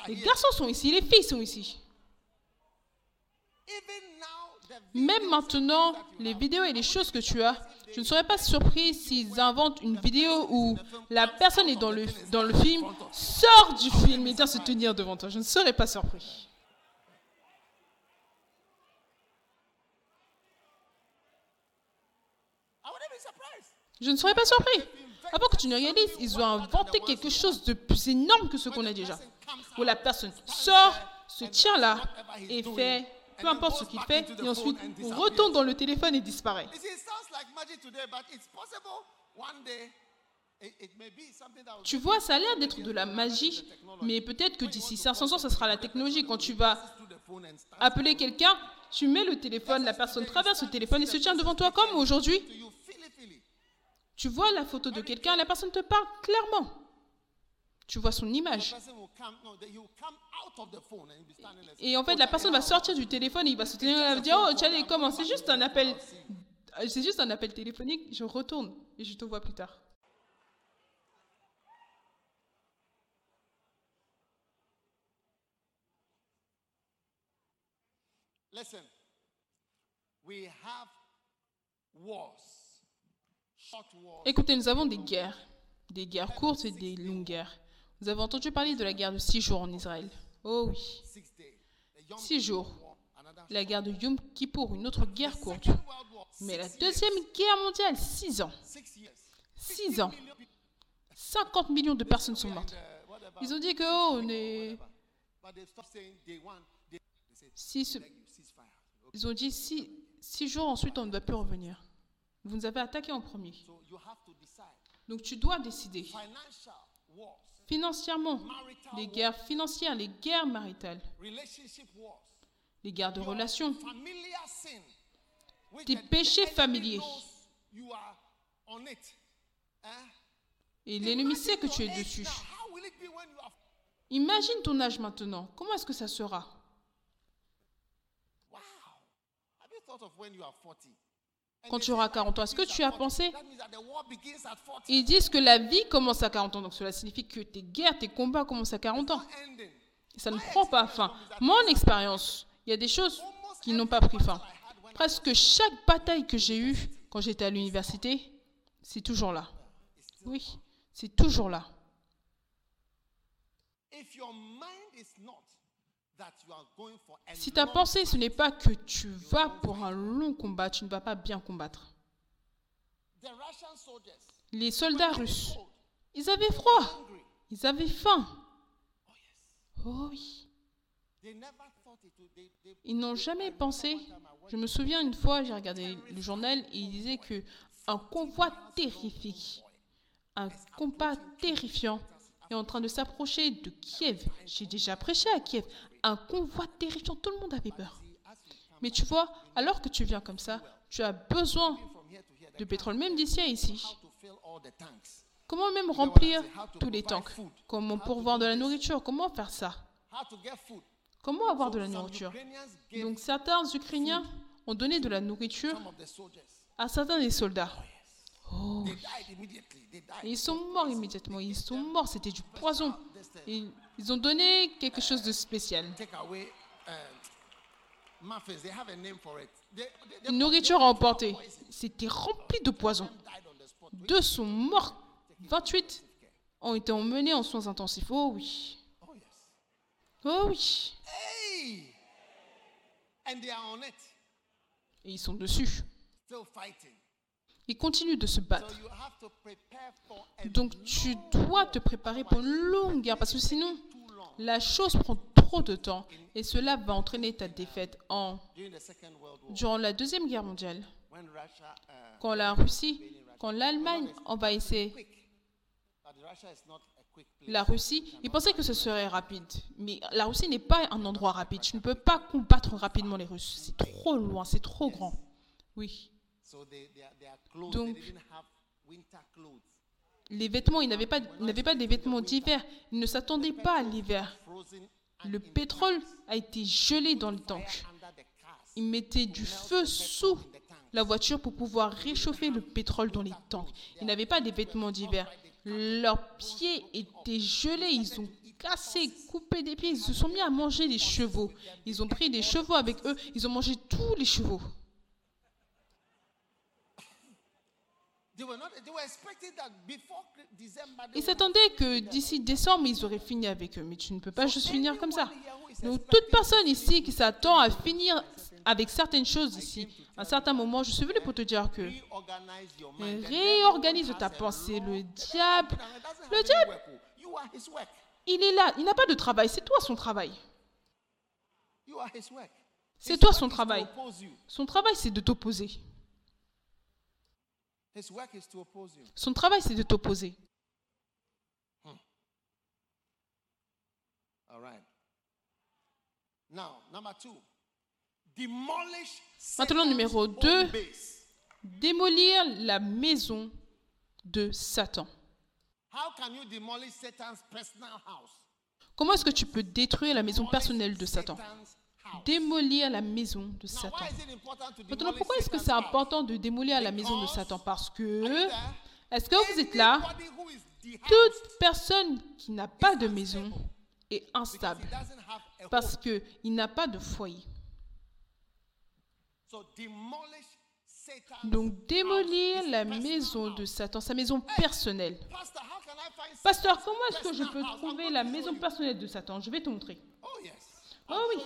Les garçons sont ici, les filles sont ici. Même maintenant, les vidéos et les choses que tu as, je ne serais pas surpris s'ils inventent une vidéo où la personne est dans le, dans le film, sort du film et vient se tenir devant toi. Je ne serais pas surpris. Je ne serais pas surpris. Avant que tu ne réalises, ils ont inventé quelque chose de plus énorme que ce qu'on a déjà. Où la personne sort, se tient là et fait peu importe ce qu'il fait, et ensuite retourne dans le téléphone et disparaît. Tu vois, ça a l'air d'être de la magie, mais peut-être que d'ici 500 ans, ça sera la technologie. Quand tu vas appeler quelqu'un, tu mets le téléphone, la personne traverse le téléphone et se tient devant toi comme aujourd'hui. Tu vois la photo de quelqu'un, la personne te parle clairement. Tu vois son image. Et en fait, la personne va sortir du téléphone, il va se tenir, va dire, oh, Charlie, comment? C'est juste un appel, c'est juste un appel téléphonique. Je retourne et je te vois plus tard. Listen, we have wars. Écoutez, nous avons des guerres, des guerres courtes et des longues guerres. Vous avez entendu parler de la guerre de six jours en Israël. Oh oui. Six jours. La guerre de Yom Kippour, une autre guerre courte. Mais la deuxième guerre mondiale, six ans. Six ans. 50 millions de personnes sont mortes. Ils ont dit que oh, on est. Ils ont dit six, six jours ensuite on ne doit plus revenir. Vous nous avez attaqué en premier. Donc tu dois décider. Financièrement, les guerres financières, les guerres maritales, les guerres de relations, tes péchés familiers. Et l'ennemi sait que tu es dessus. Imagine ton âge maintenant. Comment est-ce que ça sera? Quand tu auras 40 ans. Est-ce que tu as pensé Ils disent que la vie commence à 40 ans. Donc cela signifie que tes guerres, tes combats commencent à 40 ans. ça ne prend pas fin. Mon expérience, il y a des choses qui n'ont pas pris fin. Presque chaque bataille que j'ai eue quand j'étais à l'université, c'est toujours là. Oui, c'est toujours là. Si ta pensée, ce n'est pas que tu vas pour un long combat, tu ne vas pas bien combattre. Les soldats russes, Ils avaient froid. Ils avaient faim. Oh oui. They, they, Ils n'ont jamais pensé. Je me souviens une fois, j'ai regardé le journal et il disait que un convoi terrifique, un combat terrifiant est en train de s'approcher de Kiev. J'ai déjà prêché à Kiev. Un convoi terrifiant, tout le monde avait peur. Mais tu vois, alors que tu viens comme ça, tu as besoin de pétrole, même d'ici à ici. Comment même remplir tous les tanks? Comment pourvoir de la nourriture? Comment faire ça? Comment avoir de la nourriture? Donc certains Ukrainiens ont donné de la nourriture à certains des soldats. Oh, ils sont morts immédiatement. Ils sont morts. C'était du poison. Ils ont donné quelque chose de spécial. Away um, Une nourriture à emporter. C'était rempli de poison. Deux sont morts. 28 ont été emmenés en soins intensifs. Oh oui. Oh. Oh oui. Et ils sont dessus. Ils continuent de se battre. Donc tu dois te préparer pour une longue guerre parce que sinon la chose prend trop de temps et cela va entraîner ta défaite en durant la deuxième guerre mondiale uh, quand la Russie quand l'Allemagne envahissait la Russie, ils pensaient que ce serait rapide. Mais la Russie n'est pas un endroit rapide. Tu ne peux pas combattre rapidement les Russes. C'est trop loin, c'est trop grand. Oui. Donc-. Les vêtements, ils n'avaient pas, n'avaient pas des vêtements d'hiver. Ils ne s'attendaient pas à l'hiver. Le pétrole a été gelé dans le tank. Ils mettaient du feu sous la voiture pour pouvoir réchauffer le pétrole dans les tanks. Ils n'avaient pas des vêtements d'hiver. Leurs pieds étaient gelés. Ils ont cassé, coupé des pieds. Ils se sont mis à manger les chevaux. Ils ont pris des chevaux avec eux. Ils ont mangé tous les chevaux. Ils s'attendaient que d'ici décembre, ils auraient fini avec eux. Mais tu ne peux pas juste finir comme ça. Donc, toute personne ici qui s'attend à finir avec certaines choses ici, à un certain moment, je suis venu pour te dire que réorganise ta pensée. Le diable, doesn't le diable, work, oh. You are his work. il est là. Il n'a pas de travail. C'est toi son travail. You are his work. C'est toi son travail. Son travail, c'est de t'opposer. Son travail, c'est de t'opposer. All right. Now, number two, demolish Maintenant, numéro home deux. base. Démolir la maison de Satan. How can you demolish Satan's personal house? Comment est-ce que tu peux détruire la maison personnelle de Satan? Démolir la maison de Satan. Maintenant, pourquoi est-ce que c'est important de démolir la maison de Satan? Parce que, est-ce que vous êtes là? Toute personne qui n'a pas de maison est instable. parce qu'il n'a pas de foyer. Donc, démolir la maison de Satan, sa maison personnelle. Pasteur, comment est-ce que je peux trouver la maison personnelle de Satan? Je vais te montrer. Oh oui.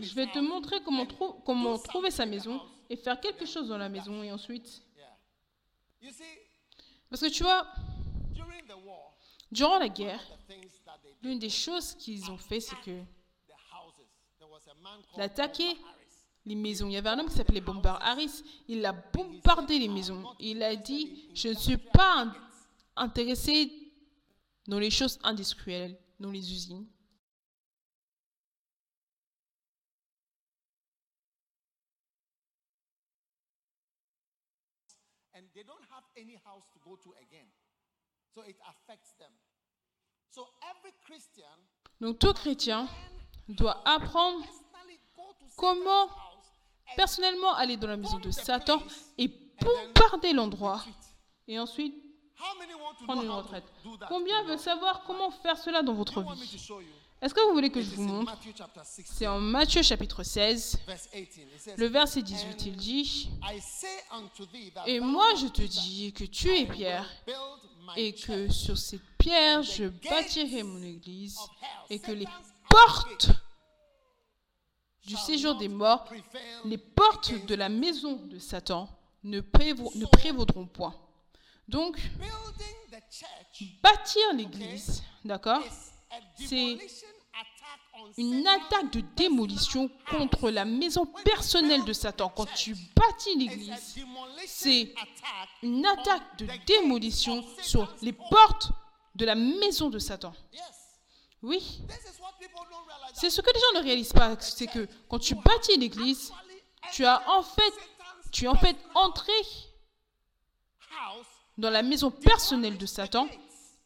Je vais te montrer comment, trouver sa maison et faire quelque chose dans la maison et ensuite. Parce que tu vois, durant la guerre, l'une des choses qu'ils ont fait, c'est que d'attaquer les maisons. Il y avait un homme qui s'appelait Bomber Harris. Il a bombardé les maisons. Il a dit Je ne suis pas in- intéressé dans les choses industrielles, dans les usines. and they don't have any house to go to again. So it affects them. So every Christian Donc tout chrétien doit apprendre comment personnellement aller dans la maison de Satan et bombarder l'endroit. Et ensuite how many want to prendre une retraite? Combien veulent savoir comment faire cela dans votre vie? Est-ce que vous voulez que je vous montre? Matthew chapter 6, C'est en Matthieu chapitre 16, verse 18. It says, le verset 18. Il dit Et moi je te dis que tu es Pierre, et que sur cette pierre je bâtirai mon église, et que les portes du séjour des morts, les portes de la maison de Satan ne, ne prévaudront point. Donc, Bâtir l'église, d'accord C'est Une attaque de démolition contre la maison personnelle de Satan. Quand tu bâtis l'église, c'est une attaque de démolition sur les portes de la maison de Satan. Oui, c'est ce que les gens ne réalisent pas, c'est que quand tu bâtis l'église, tu as en fait, tu es en fait entré dans la maison personnelle de Satan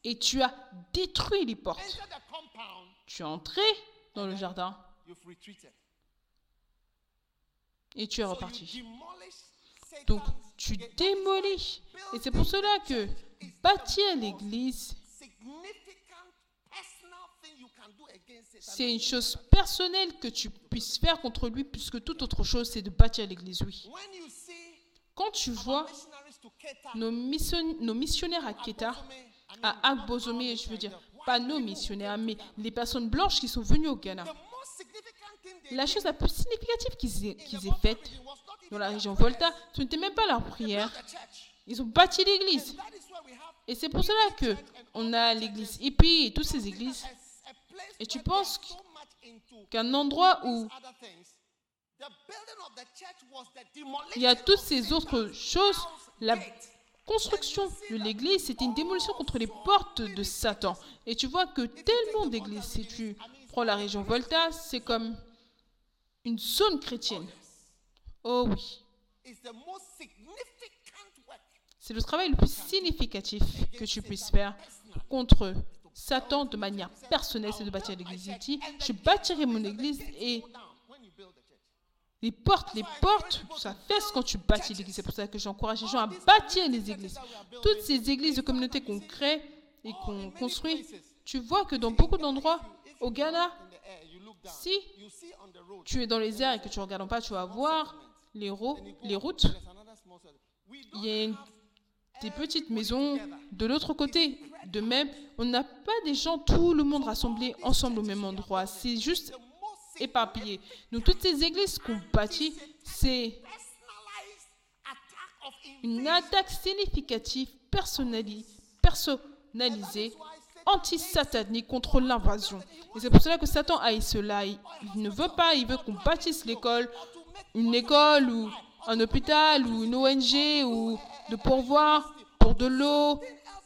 et tu as détruit les portes. Tu es entré dans le jardin et tu es reparti. Donc tu démolis. Et c'est pour cela que bâtir l'église, c'est une chose personnelle que tu puisses faire contre lui, puisque toute autre chose, c'est de bâtir l'église, oui. Quand tu vois nos missionnaires à Keta, à Agbozomé, je veux dire, pas nos missionnaires, mais les personnes blanches qui sont venues au Ghana, la chose la plus significative qu'ils aient, the aient faite dans la région. Volta, ce n'était même pas leur prière. Ils ont bâti l'église. Et c'est pour cela que on a l'église hippie et toutes ces églises. Et tu penses Qu'un endroit où il y a toutes ces autres choses, la. Construction de l'église, c'était une démolition contre les portes de Satan. Et tu vois que tellement d'églises, si tu prends la région Volta, c'est comme une zone chrétienne. Oh oui, c'est le travail le plus significatif que tu puisses faire contre Satan de manière personnelle, c'est de bâtir l'église ici. Je bâtirai mon église et down when you build the church. Les portes, les portes, ça fesse quand tu bâtis l'église. C'est pour ça que j'encourage les gens à bâtir les églises. Toutes ces églises de communauté qu'on crée et qu'on construit, tu vois que dans beaucoup d'endroits, au Ghana, si tu es dans les airs et que tu ne regardes pas, tu vas voir les, les routes. Il y a des petites maisons de l'autre côté. De même, on n'a pas des gens, tout le monde rassemblé ensemble au même endroit. C'est juste Donc toutes ces églises qu'on bâtit, c'est une attaque significative, personnali- personnalisée, anti-satanique contre l'invasion. Et c'est pour cela que Satan haït cela. Il ne veut pas, il veut qu'on bâtisse l'école, une école ou un hôpital ou une ONG ou de pourvoir pour de l'eau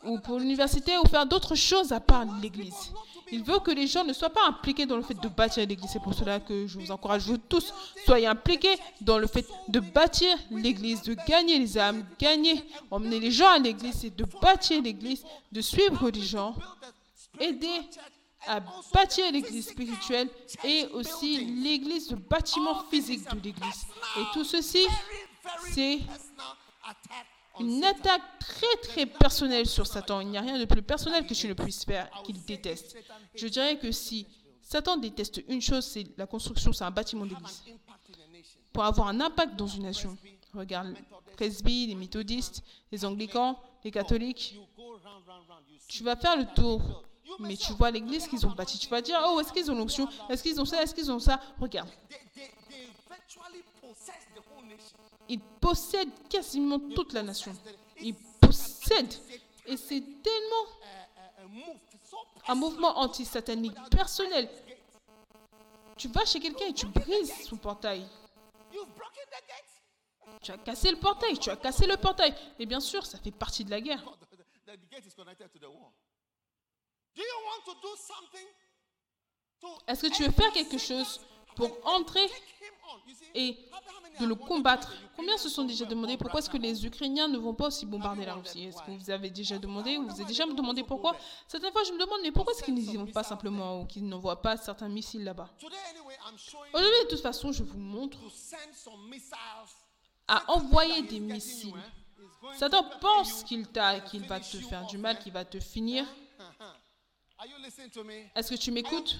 ou pour l'université ou faire d'autres choses à part l'église. Il veut que les gens ne soient pas impliqués dans le fait de bâtir l'église. C'est pour cela que je vous encourage, vous tous, soyez impliqués dans le fait de bâtir l'église, de gagner les âmes, gagner, emmener les gens à l'église et de bâtir l'église, de suivre les gens, aider à bâtir l'église spirituelle et aussi l'église, le bâtiment physique de l'église. Et tout ceci, c'est une attaque très très personnelle sur Satan. Il n'y a rien de plus personnel que tu ne puisses faire qu'il déteste. Je dirais que si Satan déteste une chose, c'est la construction, c'est un bâtiment d'église. Pour avoir un impact dans une nation, regarde les presby, les méthodistes, les anglicans, les catholiques, tu vas faire le tour. Mais tu vois l'église qu'ils ont bâtie. Tu vas dire, oh, est-ce qu'ils ont l'onction? Est-ce qu'ils ont ça? Est-ce qu'ils ont ça? Regarde. They, they, they virtually possess the whole nation. Ils possèdent quasiment toute la nation. Ils possèdent. Et c'est tellement un mouvement anti-satanique personnel. Tu vas chez quelqu'un et tu brises son portail. Tu as cassé le portail, tu as cassé le portail. Et bien sûr, ça fait partie de la guerre. Est-ce que tu veux faire quelque chose? Pour entrer et de le combattre. Combien se sont déjà demandé pourquoi est-ce que les Ukrainiens ne vont pas aussi bombarder la Russie? Est-ce que vous avez déjà demandé ou vous avez déjà demandé pourquoi? Certaines fois, je me demande, mais pourquoi est-ce qu'ils n'y vont pas simplement ou qu'ils n'envoient pas certains missiles là-bas? Aujourd'hui, de toute façon, je vous montre à envoyer des missiles. Satan pense qu'il qu'il va te faire du mal, qu'il va te finir. Est-ce que tu m'écoutes?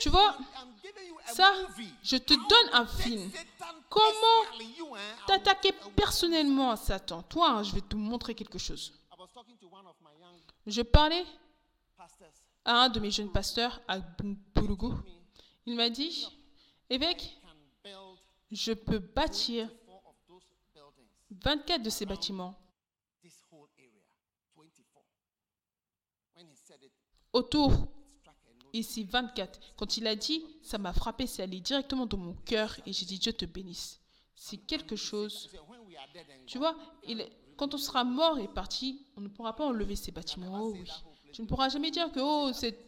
Tu vois, Ça, je te donne un film. Comment T'attaquer personnellement à Satan? Toi, hein, je vais te montrer quelque chose. Je parlais à un de mes jeunes pasteurs à Bulugu. Il m'a dit, évêque, je peux bâtir four of those buildings. 24 de ces bâtiments This whole area. 24. said it, autour, note. ici 24, quand il a dit, ça m'a frappé, c'est allé directement dans mon cœur et j'ai dit, Dieu te bénisse. C'est quelque chose, tu vois, est- quand on sera mort et parti, on ne pourra pas enlever ces bâtiments. Oh oui. Tu ne pourras jamais dire que oh, cet,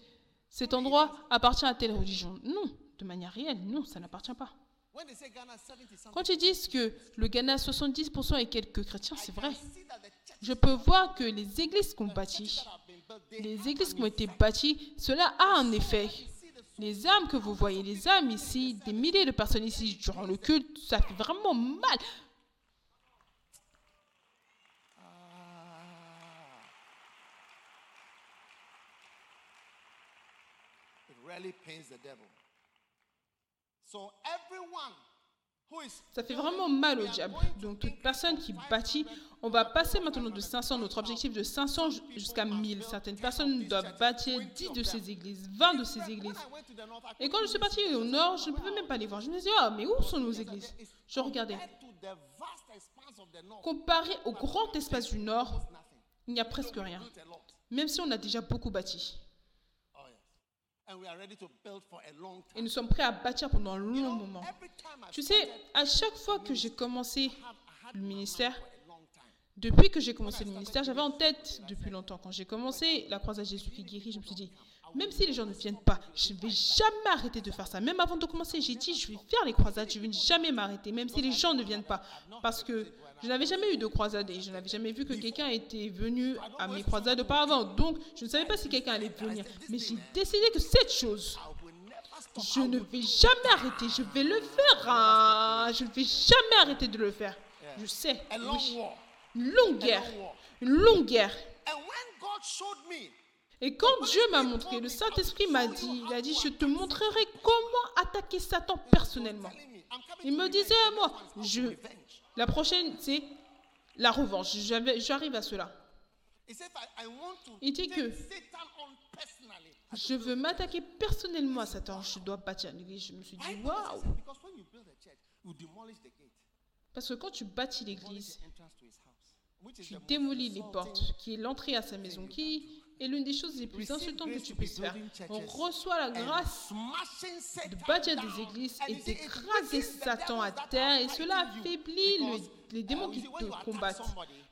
cet endroit appartient à telle religion. Non, de manière réelle, non, ça n'appartient pas. when they say Ghana 70 something, Quand ils disent que le Ghana a 70% et quelques chrétiens, c'est vrai. Je peux voir que les églises qu'on bâtit, les églises qui ont été bâties, cela a un effet. Les âmes que vous voyez, les âmes ici, des milliers de personnes ici durant le culte, ça fait vraiment mal. It really pains the devil. So everyone who is Ça fait vraiment mal au diable. Donc toute personne qui bâtit, on va passer maintenant de 500, notre objectif de 500 ju- jusqu'à 1000. Certaines personnes doivent bâtir 10 de ces églises, 20 de ces églises. Et quand je suis partie au nord, je ne pouvais même pas les voir. Je me disais, ah, mais où sont nos églises? Je regardais. Comparé au grand espace du nord, il n'y a presque rien. Même si on a déjà beaucoup bâti. Oh yes. And we are ready to build for a long Et nous sommes prêts à bâtir pendant un long moment. Every time I Tu sais, à chaque fois que j'ai commencé have I had le ministère, for a long time. Depuis que j'ai commencé le ministère, j'avais en tête depuis longtemps. Quand j'ai commencé la croisade Jésus qui guérit, je me suis dit, même si les gens ne viennent pas, je ne vais jamais arrêter de faire ça. Même avant de commencer, j'ai dit, je vais faire les croisades, je ne vais jamais m'arrêter, même si les gens ne viennent pas. Parce que je n'avais jamais eu de croisade et je n'avais jamais vu que quelqu'un était venu à mes croisades auparavant. Donc, je ne savais pas si quelqu'un allait venir. Mais j'ai décidé que cette chose, je ne vais jamais arrêter. Je vais le faire. hein. Je ne vais jamais arrêter de le faire. Je sais. Oui. Une longue guerre. Une longue guerre. Et quand Dieu m'a montré, le Saint-Esprit m'a dit, il a dit, je te montrerai comment attaquer Satan personnellement. Il me disait à moi, je, la prochaine, c'est la revanche. J'arrive à cela. Il dit que- Je veux m'attaquer personnellement à Satan. Je dois bâtir l'église. Je me suis dit, waouh. Parce que quand tu bâtis l'église, tu démolis les portes, qui est l'entrée à sa maison, qui est l'une des choses les plus insultantes que tu puisses faire. On reçoit la grâce de bâtir des églises et d'écraser Satan à terre et cela affaiblit le- les démons qui te combattent.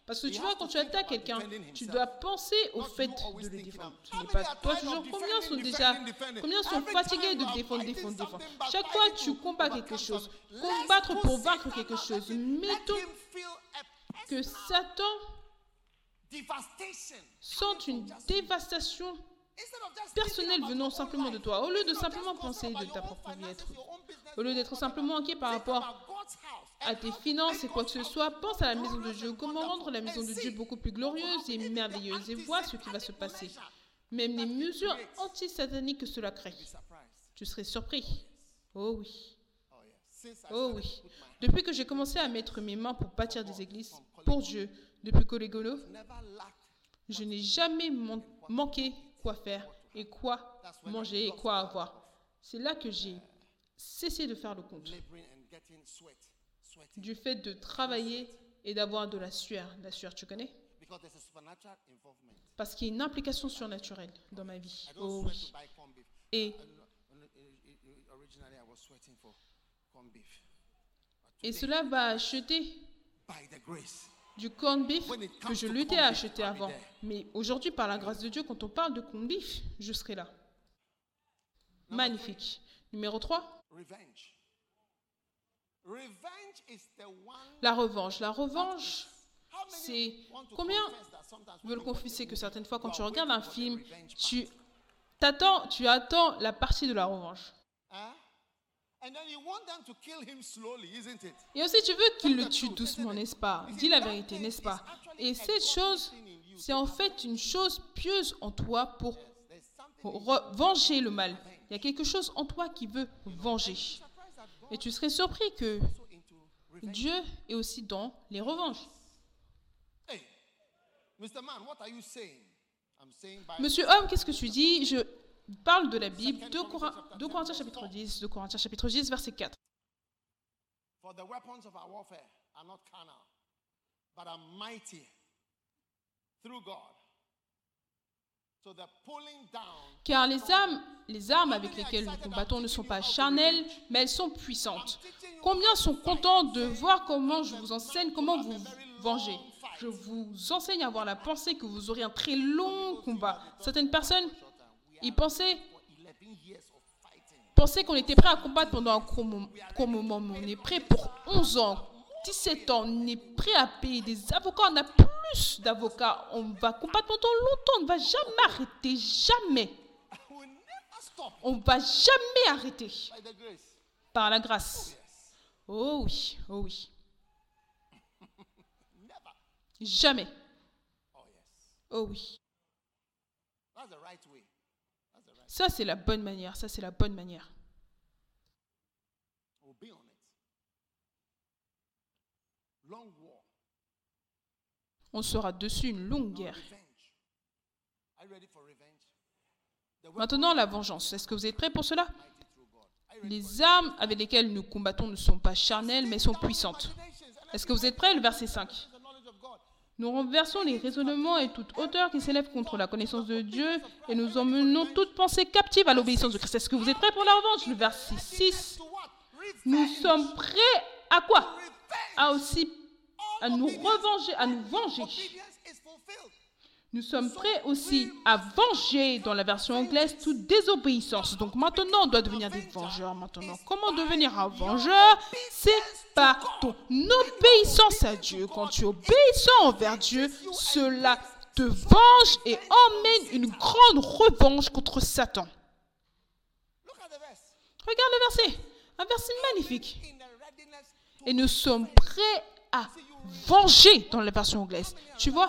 Parce que tu vois, quand tu attaques quelqu'un, tu dois penser au fait de le défendre. Tu n'es pas toi toujours. Combien sont déjà, combien sont fatigués de défendre, défendre, défendre. Chaque fois, fighting tu combats quelque chose. Combattre pour vaincre quelque chose. Mettons que Satan devastation sente une dévastation personnelle venant simplement de toi, au lieu de simplement penser de ta propre vie Au lieu d'être simplement inquiet par rapport à tes finances et quoi que ce soit, pense à la maison de Dieu, comment rendre la maison de Dieu beaucoup plus glorieuse et merveilleuse et vois ce qui va se passer. Même les mesures anti-sataniques que cela crée. Tu serais surpris. Oh oui. Oh Oh oui. Depuis que j'ai commencé à mettre mes mains pour bâtir des églises, pour Dieu, depuis lacked je n'ai jamais man- manqué quoi faire et quoi manger et quoi avoir. C'est là que j'ai cessé de faire le compte. Du fait de travailler et d'avoir de la sueur. La sueur, tu connais? Parce qu'il y a une implication surnaturelle dans ma vie. Oh oui. Et, cela va acheter by the grace, du corned beef que je à beef, acheter avant. Mais aujourd'hui, par la grâce de Dieu, quand on parle de corned beef, je serai là. Magnifique. Numéro 3, revenge. Revenge is the one. la revanche. La revanche, c'est combien veulent confesser que certaines fois, quand tu regardes un film, tu part, t'attends, tu attends la partie de la revanche. Et aussi, tu veux qu'il le tue doucement, n'est-ce pas? Dis la vérité, n'est-ce pas? Et cette chose, c'est en fait une chose pieuse en toi pour venger le mal. Il y a quelque chose en toi qui veut venger. Et tu serais surpris que. Dieu est aussi dans les revanches. Hey, Mr. Man, what are you saying? I'm saying by Monsieur homme, qu'est-ce que tu dis? Je parle de la Bible, 2 Corinthiens chapitre 10, 2 Corinthiens chapitre 10, verset 4. For the weapons of our warfare are not carnal, but are mighty through God So the pulling down Car les armes, les armes avec lesquelles nous combattons ne sont pas charnelles, mais elles sont puissantes. Combien sont contents de voir comment je vous enseigne comment vous venger Je vous enseigne à avoir la pensée que vous aurez un très long combat. Certaines personnes, ils pensaient, for 11 years of fighting. pensaient qu'on était prêt à combattre pendant un court mom- court moment, on est prêt pour 11 ans, 17 ans, on est prêt à payer des avocats, on a plus d'avocats, on va combattre pendant longtemps, on ne va jamais arrêter, jamais. On va jamais arrêter par la grâce. Oh oui, oh oui, jamais. Oh oui. Ça, c'est la bonne manière, ça, c'est la bonne manière. On sera dessus une longue guerre. Maintenant, la vengeance. Est-ce que vous êêtes prêts pour cela? Les armes avec lesquelles nous combattons ne sont pas charnelles, mais sont puissantes. Est-ce que vous êtes prêts? Le verset 5. the knowledge of God. Nous renversons les raisonnements et toute hauteur qui s'élève contre la connaissance de Dieu et nous emmenons toute pensée captive à l'obéissance de Christ. Est-ce que vous êtes prêts pour la revanche? Le verset 6. To what? Nous sommes prêts à quoi? À aussi à nous revenger, à nous venger. Nous sommes prêts aussi à venger, dans la version anglaise, toute désobéissance. Donc maintenant, on doit devenir des vengeurs. Maintenant, comment devenir un vengeur? C'est par ton obéissance à Dieu. Quand tu es obéissant envers Dieu, cela te venge et emmène une grande revanche contre Satan. Regarde le verset. Un verset magnifique. Et nous sommes prêts à venger dans la version anglaise. Tu vois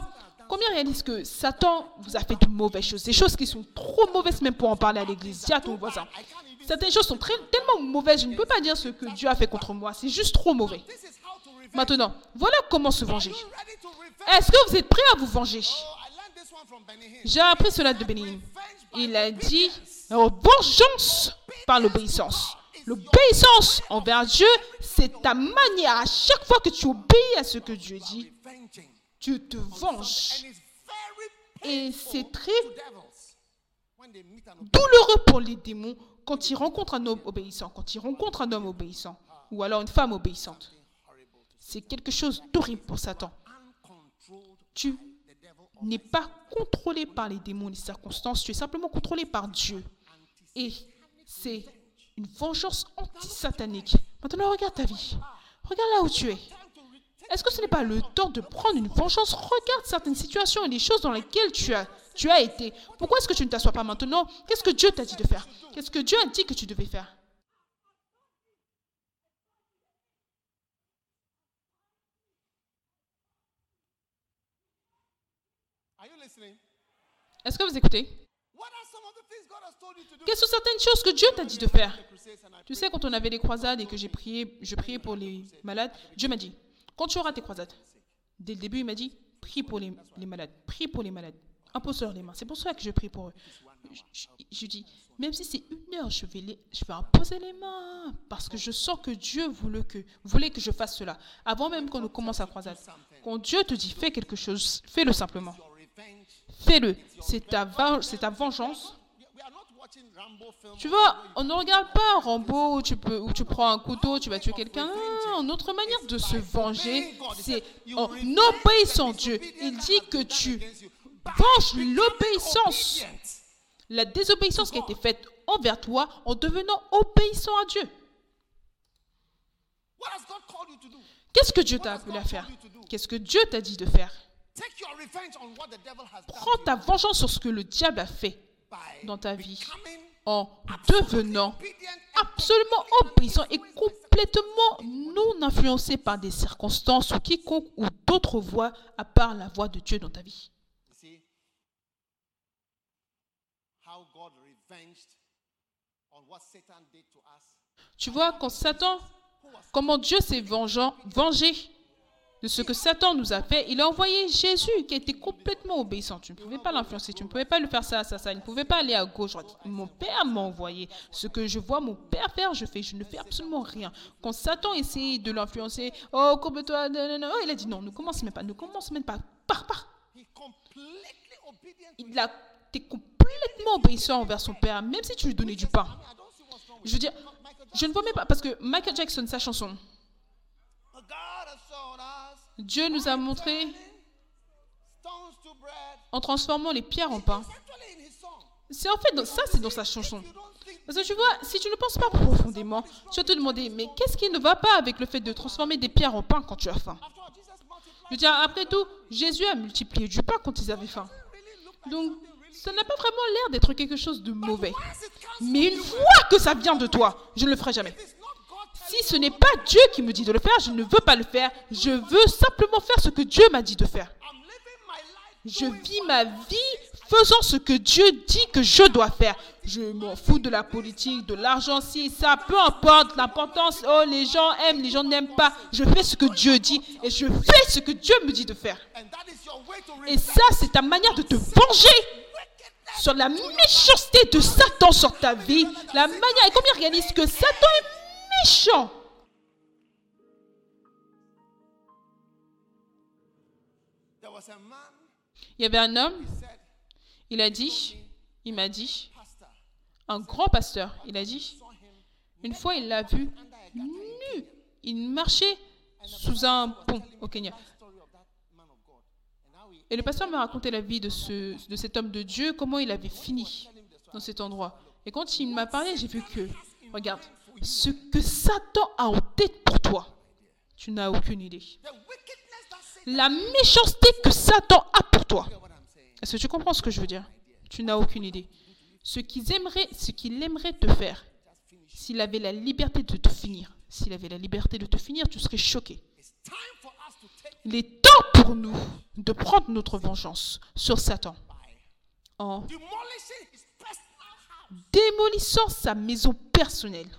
Combien réalisent que Satan vous a fait de mauvaises choses? Des choses qui sont trop mauvaises même pour en parler à l'église. Dis à ton voisin. Certaines choses sont tellement mauvaises, je ne peux pas dire ce que Dieu a fait contre moi. C'est juste trop mauvais. Maintenant, voilà comment se venger. Est-ce que vous êtes prêts à vous venger? J'ai appris cela de Bénin. Il a dit vengeance par l'obéissance. L'obéissance envers Dieu, c'est ta manière. À chaque fois que tu obéis à ce que Dieu dit. Tu te venges. Et c'est très douloureux pour les démons quand ils rencontrent un homme obéissant, quand ils rencontrent un homme obéissant, ou alors une femme obéissante. C'est quelque chose d'horrible pour Satan. Tu n'es pas contrôlé par les démons, les circonstances, tu es simplement contrôlé par Dieu. Et c'est une vengeance anti-satanique. Maintenant, regarde ta vie. Regarde là où tu es. Est-ce que ce n'est pas le temps de prendre une vengeance? Regarde certaines situations et les choses dans lesquelles tu as, tu as été. Pourquoi est-ce que tu ne t'assois pas maintenant? Qu'est-ce que Dieu t'a dit de faire? Qu'est-ce que Dieu a dit que tu devais faire? Est-ce que vous écoutez? Quelles sont certaines choses que Dieu t'a dit de faire? Tu sais, quand on avait les croisades et que j'ai prié, je priais pour les malades, Dieu m'a dit, quand tu auras tes croisades, dès le début, il m'a dit, prie pour les, malades, prie pour les malades, impose-leur les mains. C'est pour ça que je prie pour eux. Je, je- dis, même si c'est une heure, je vais, je vais imposer les mains, parce que je sens que Dieu voulait que, voulait que je fasse cela, avant même qu'on commence la croisade. Quand Dieu te dit, fais quelque chose, fais-le simplement. Fais-le. C'est ta vengeance. We are not watching Rambo films. Tu vois, on ne regarde pas Rambo où tu, peux, où tu prends un couteau, tu vas tuer quelqu'un. Notre manière de se venger, c'est en obéissant Dieu. Il dit que tu venges l'obéissance, la désobéissance qui a été faite envers toi en devenant obéissant à Dieu. Qu'est-ce que Dieu t'a appelé à faire? Qu'est-ce que Dieu t'a dit de faire? Prends ta vengeance sur ce que le diable a fait dans ta vie en devenant absolument obéissant et complètement non influencé par des circonstances ou quiconque ou d'autres voix à part la voix de Dieu dans ta vie. Tu vois, quand Satan, comment Dieu s'est vengé de ce que Satan nous a fait, il a envoyé Jésus qui était complètement obéissant. Tu ne pouvais pas l'influencer, tu ne pouvais pas lui faire ça, ça, ça. Il ne pouvait pas aller à gauche. Mon Père m'a envoyé. Ce que je vois mon Père faire, je fais. Je ne fais absolument rien. Quand Satan essayait de l'influencer, oh, courbe-toi. Oh, il a dit non, ne commence même pas, ne commence même pas. Pars, pars. Il a es complètement obéissant envers son père, même si tu lui donnais du pain. Je veux dire, je ne vois même pas, parce que Michael Jackson, sa chanson, Dieu nous a montré en transformant les pierres en pain. C'est en fait, ça c'est dans sa chanson. Parce que tu vois, si tu ne penses pas profondément, tu vas te demander, mais qu'est-ce qui ne va pas avec le fait de transformer des pierres en pain quand tu as faim? Je veux dire, après tout, Jésus a multiplié du pain quand ils avaient faim. Donc, ça n'a pas vraiment l'air d'être quelque chose de mauvais. Mais une fois que ça vient de toi, je ne le ferai jamais. Si ce n'est pas Dieu qui me dit de le faire, je ne veux pas le faire. Je veux simplement faire ce que Dieu m'a dit de faire. Je vis ma vie faisant ce que Dieu dit que je dois faire. Je m'en fous de la politique, de l'argent, si ça, peu importe l'importance. Oh, les gens aiment, les gens n'aiment pas. Je fais ce que Dieu dit et je fais ce que Dieu me dit de faire. Et ça, c'est ta manière de te venger sur la méchanceté de Satan sur ta vie. La manière, et combien réalise que Satan est méchant. Il y avait un homme, il a dit, il m'a dit, un grand pasteur, il a dit, une fois il l'a vu nu, il marchait sous un pont au Kenya. Et le pasteur m'a raconté la vie de, ce, de cet homme de Dieu, comment il avait fini dans cet endroit. Et quand il m'a parlé, j'ai vu que, regarde, ce que Satan a en tête pour toi, tu n'as aucune idée. La méchanceté que Satan a pour toi. Est-ce que tu comprends ce que je veux dire? Tu n'as aucune idée. Ce qu'il aimerait, ce qu'il aimerait te faire, s'il avait la liberté de te finir, s'il avait la liberté de te finir, tu serais choqué. Il est temps pour nous de prendre notre vengeance sur Satan en démolissant sa maison personnelle.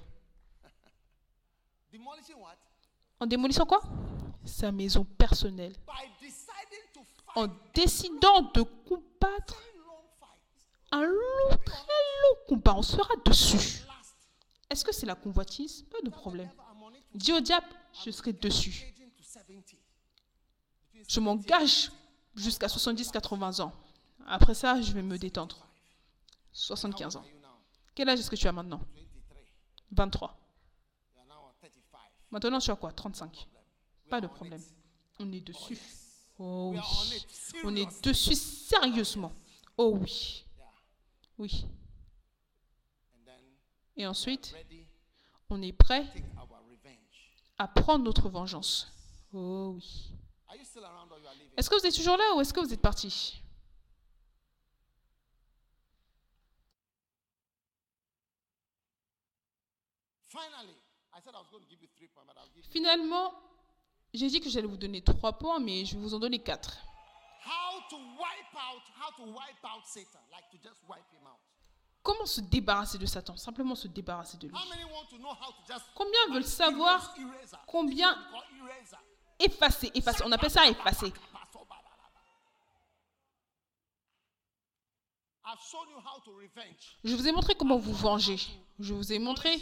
En démolissant quoi? Sa maison personnelle. En décidant de combattre un long, très long combat. On sera dessus. Est-ce que c'est la convoitise? Pas de problème. Dis au diable, je serai dessus. Je m'engage jusqu'à 70-80 ans. Après ça, je vais me détendre. 75 ans. Quel âge est-ce que tu as maintenant? 23. Maintenant, tu as quoi? 35. Pas de problème. On est dessus. Oh oui. On est dessus sérieusement. Oh oui. Oui. Et ensuite, on est prêt à prendre notre vengeance. Oh oui. Est-ce que vous êtes toujours là ou est-ce que vous êtes parti? Finalement, j'ai dit que j'allais vous donner trois points, mais je vais vous en donner quatre. Comment se débarrasser de Satan? Simplement se débarrasser de lui. Combien veulent savoir combien effacer, effacer, on appelle ça effacer. Je vous ai montré comment vous venger. Je vous ai montré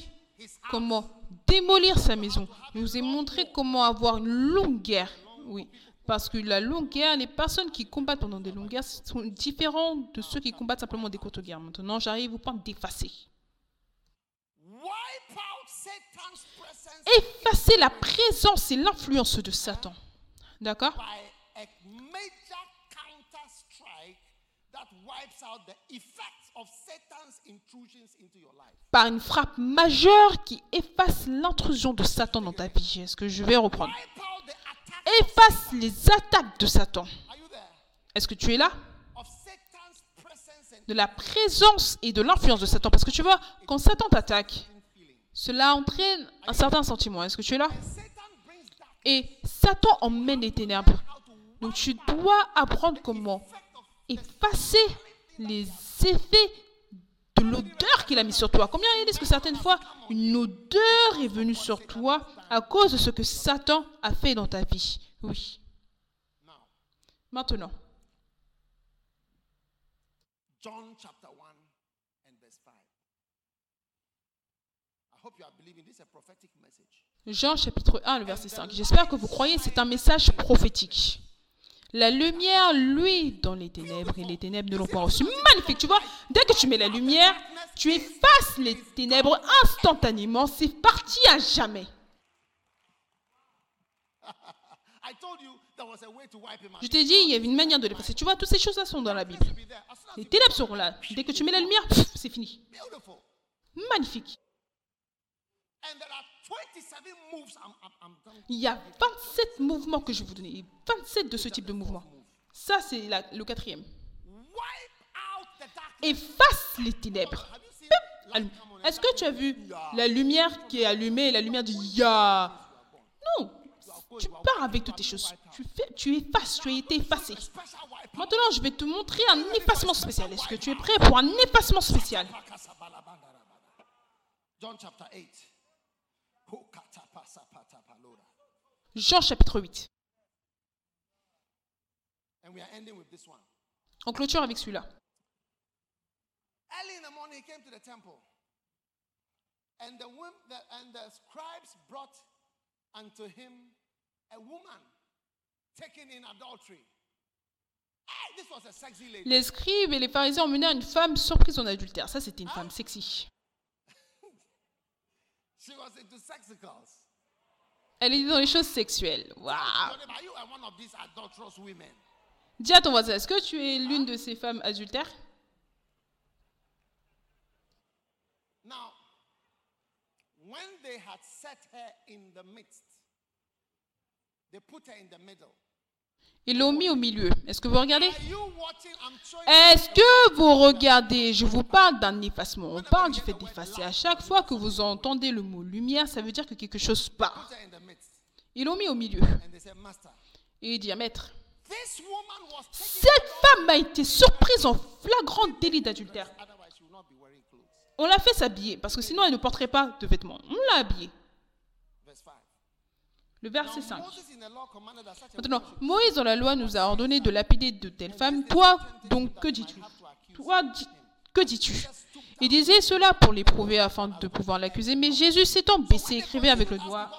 comment démolir sa maison. Je vous ai montré comment avoir une longue guerre. Oui, parce que la longue guerre, les personnes qui combattent pendant des longues guerres sont différentes de ceux qui combattent simplement des courtes guerres. Maintenant, j'arrive au point d'effacer. Effacer la présence et l'influence de Satan. D'accord? Par une frappe majeure qui efface l'intrusion de Satan dans ta vie. Est-ce que je vais reprendre? Efface les attaques de Satan. Est-ce que tu es là? De la présence et de l'influence de Satan. Parce que tu vois, quand Satan t'attaque, cela entraîne un certain sentiment. Est-ce que tu es là? Et Satan emmène les ténèbres. Donc tu dois apprendre comment effacer les effets de l'odeur qu'il a mis sur toi. Combien est-ce que certaines fois, une odeur est venue sur toi à cause de ce que Satan a fait dans ta vie Oui. Maintenant. Jean chapitre 1, le verset 5. J'espère que vous croyez, c'est un message prophétique. La lumière, lui, dans les ténèbres, et les ténèbres ne l'ont pas reçu. Magnifique, tu vois, dès que tu mets la lumière, tu effaces les ténèbres instantanément, c'est parti à jamais. Je t'ai dit, il y avait une manière de l'effacer. Tu vois, toutes ces choses-là sont dans la Bible. Les ténèbres seront là. Dès que tu mets la lumière, c'est fini. Magnifique. And there are 27 moves. I'm, I'm, I'm done. Il y a 27 mouvements que je vais vous donner. 27 de ce type de mouvement. Ça, c'est la- le quatrième. Efface les ténèbres. Est-ce que tu as vu la lumière qui est allumée et la lumière du Ya? Non. Tu pars avec toutes tes choses. Tu, fais, tu effaces, tu as été effacé. Maintenant, je vais te montrer un effacement spécial. Est-ce que tu es prêt pour un effacement spécial? John chapter 8. Jean chapitre 8. And we are ending with this one. On clôture avec celui-là. Les scribes et les pharisiens emmenèrent une femme surprise en adultère. Ça, c'était une femme sexy. She was into sexicals. Elle était dans les choses sexuelles. Waouh? Dis à ton voisin, est-ce que tu es l'une de ces femmes adultères? Now, when they had set her in the midst, they put her in the middle. Ils l'ont mis au milieu. Est-ce que vous regardez? Est-ce que vous regardez? Je vous parle d'un effacement. On parle du fait d'effacer. À chaque fois que vous entendez le mot lumière, ça veut dire que quelque chose part. Ils l'ont mis au milieu. Et il dit, maître, was taken. cette femme a été surprise en flagrant délit d'adultère. On l'a fait s'habiller, parce que sinon elle ne porterait pas de vêtements. On l'a habillée. Verse 5. Le verset 5. Moses in the law commanded that such a Maintenant, Moïse dans la loi nous a ordonné de lapider de telles femmes. Toi, donc, que dis-tu Toi, que dis-tu Il disait cela pour l'éprouver afin de pouvoir l'accuser, mais Jésus s'étant baissé, écrivait avec le doigt,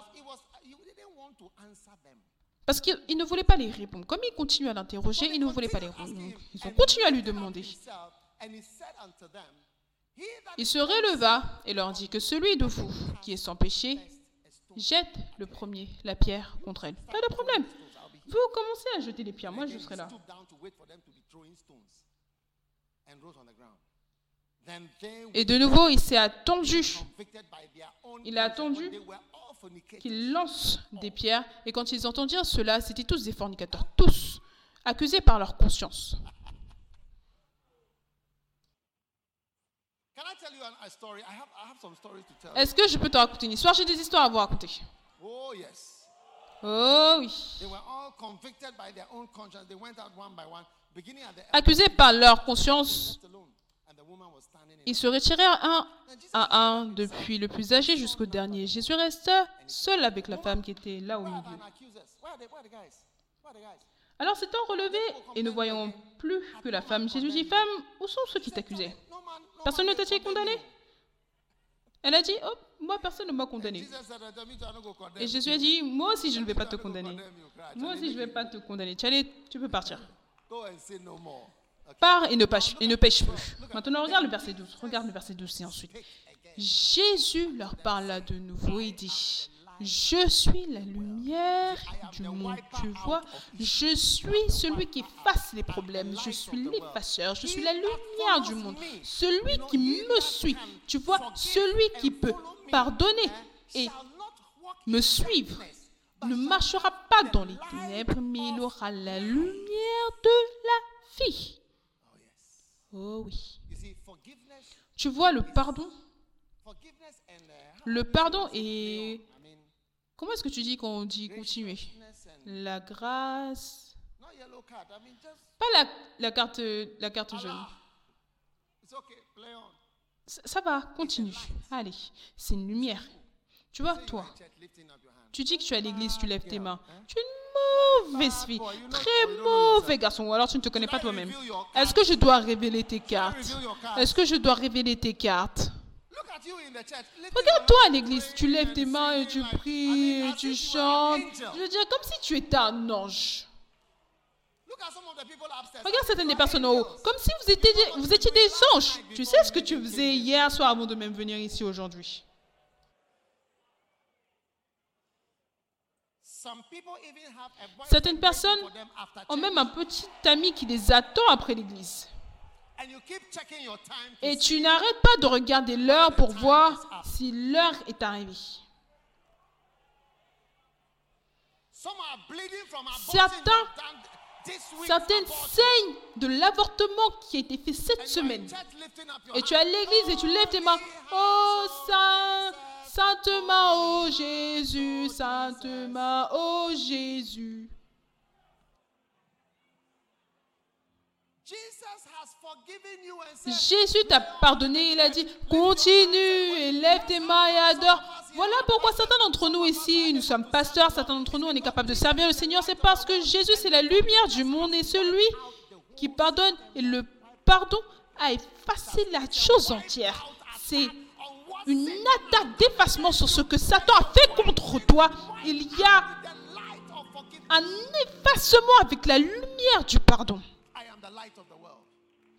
parce qu'il il ne voulait pas les répondre. Comme il continue à l'interroger, il ne voulait pas les répondre. Ils ont continué à lui demander. Il se releva et leur dit que celui de vous qui est sans péché, jette le premier la pierre contre elle. Pas de problème. Vous commencez à jeter les pierres, moi je serai là. Et de nouveau, il s'est attendu Il a attendu qu'ils lancent des pierres. Et quand ils entendirent cela, c'étaient tous des fornicateurs, tous accusés par leur conscience. Can I tell you an- a story? I have, I have some stories to tell. you. Est-ce que je peux te raconter une histoire? J'ai des histoires à vous raconter. Oh, yes. Oh oui. They were all convicted by their own conscience. They went out one by one, beginning at the Accusés par leur conscience, ils se retirèrent un à un, depuis le plus âgé jusqu'au dernier. Jésus resta seul avec la femme qui était là au milieu. Alors s'étant relevé et ne voyant plus que la femme, Jésus dit, Femme, où sont ceux qui t'accusaient? Personne ne t'a-t-il condamné? Elle a dit, Oh, moi personne ne m'a condamné. Jesus said, "Tell me to not go condemn Et Jésus a dit, moi aussi je ne vais pas te condamner. Moi aussi je ne vais pas te condamner. Tu, tu peux partir. Pars et ne pêche, et ne pêche plus. Maintenant regarde le verset 12. Regarde le verset 12 et ensuite. Jésus leur parla de nouveau et dit, je suis la lumière du monde. Tu vois, je suis celui qui efface les problèmes. Je suis l'effaceur. Je suis la lumière du monde. Celui qui me suit. Tu vois, celui qui peut pardonner et me suivre ne marchera pas dans les ténèbres, mais il aura la lumière de la vie. Oh oui. Tu vois, le pardon, le pardon est... Comment est-ce que tu dis qu'on dit continuer La grâce... Pas la, la carte, la carte jaune. Ça, ça va, continue. Allez, c'est une lumière. Tu vois, toi, tu dis que tu es à l'église, tu lèves tes mains. Tu es une mauvaise fille, très mauvais garçon, ou alors tu ne te connais pas toi-même. Est-ce que je dois révéler tes cartes? Est-ce que je dois révéler tes cartes? Regarde-toi à l'église, tu lèves tes mains et tu pries, et tu chantes. Je veux dire, comme si tu étais un ange. Regarde certaines des personnes en haut, comme si vous étiez, des- vous étiez des anges. Tu sais ce que tu faisais hier soir avant de même venir ici aujourd'hui. Certaines personnes ont même un petit ami qui les attend après l'église. Et tu n'arrêtes pas de regarder l'heure pour voir si l'heure est arrivée. Certains- Certaines saignent de l'avortement qui a été fait cette semaine. Et tu es à l'église et tu lèves tes mains. Oh Saint, Sainte Main, oh Jésus, Sainte Main, oh Jésus. Jésus t'a pardonné, il a dit, continue et lève tes mains et adore. Voilà pourquoi certains d'entre nous ici, nous sommes pasteurs, certains d'entre nous, on est capables de servir le Seigneur, c'est parce que Jésus, c'est la lumière du monde et celui qui pardonne et le pardon a effacé la chose entière. C'est une attaque d'effacement sur ce que Satan a fait contre toi. Il y a un effacement avec la lumière du pardon. I am the light of the world.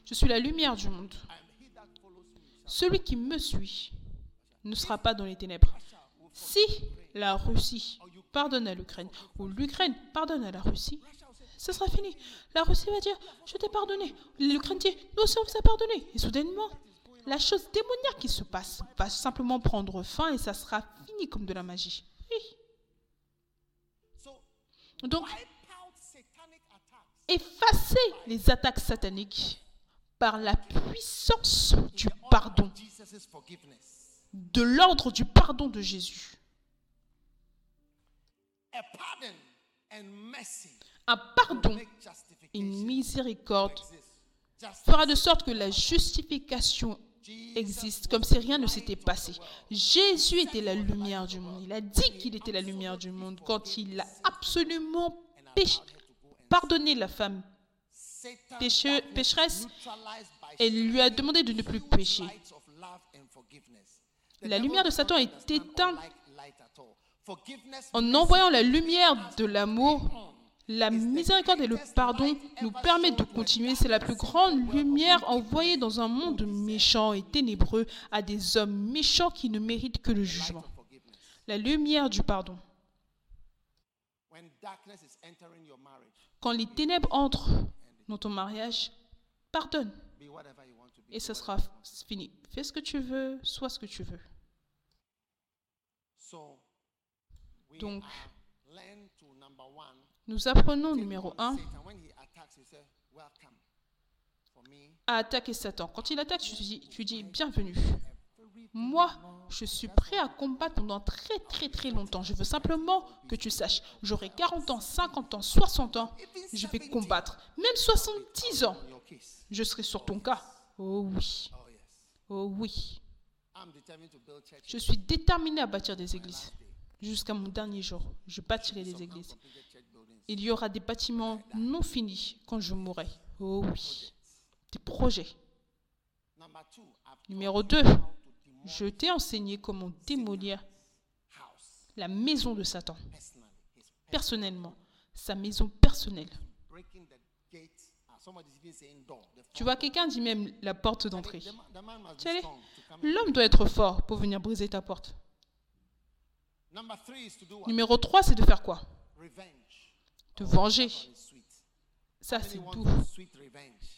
Je suis la lumière du monde. Celui qui me suit ne sera pas dans les ténèbres. Si la Russie pardonne à l'Ukraine ou l'Ukraine pardonne à la Russie, ce sera fini. La Russie va dire Je t'ai pardonné. L'Ukraine dit Nous aussi on vous a pardonné. Et soudainement, la chose démoniaque qui se passe va simplement prendre fin et ça sera fini comme de la magie. Donc, effacer les attaques sataniques par la puissance du pardon, de l'ordre du pardon de Jésus. Un pardon et une miséricorde fera de sorte que la justification existe comme si rien ne s'était passé. Jésus était la lumière du monde. Il a dit qu'il était la lumière du monde quand il a absolument pardonné la femme pécheresse et lui a demandé de ne plus pécher. La lumière de Satan est éteinte en envoyant la lumière de l'amour. La miséricorde et le pardon nous permettent de continuer. C'est la plus grande lumière envoyée dans un monde méchant et ténébreux à des hommes méchants qui ne méritent que le jugement. La lumière du pardon. Quand les ténèbres entrent dans ton mariage, pardonne et ce sera fini. Fais ce que tu veux, sois ce que tu veux. Donc. Nous apprenons numéro on 1 Satan when he attacks, you say, Welcome. For me, à attaquer Satan. Quand il attaque, tu dis, tu dis bienvenue. Moi, je suis prêt à combattre pendant très très très longtemps. Je veux simplement que tu saches, j'aurai 40 ans, 50 ans, 60 ans, je vais combattre. Même 70 ans, je serai sur ton cas. Oh oui, Oh oui. Je suis déterminé à bâtir des églises. Jusqu'à mon dernier jour, je bâtirai des églises. Il y aura des bâtiments non finis quand je mourrai. Oh oui. Des projets. Numéro taught 2, je t'ai enseigné comment démolir la maison de Satan. Personnellement. Sa maison personnelle. Tu vois, quelqu'un dit même la porte d'entrée. L'homme doit être fort pour venir briser ta porte. Numéro 3, c'est de faire quoi? Te venger. Ça, c'est revenge.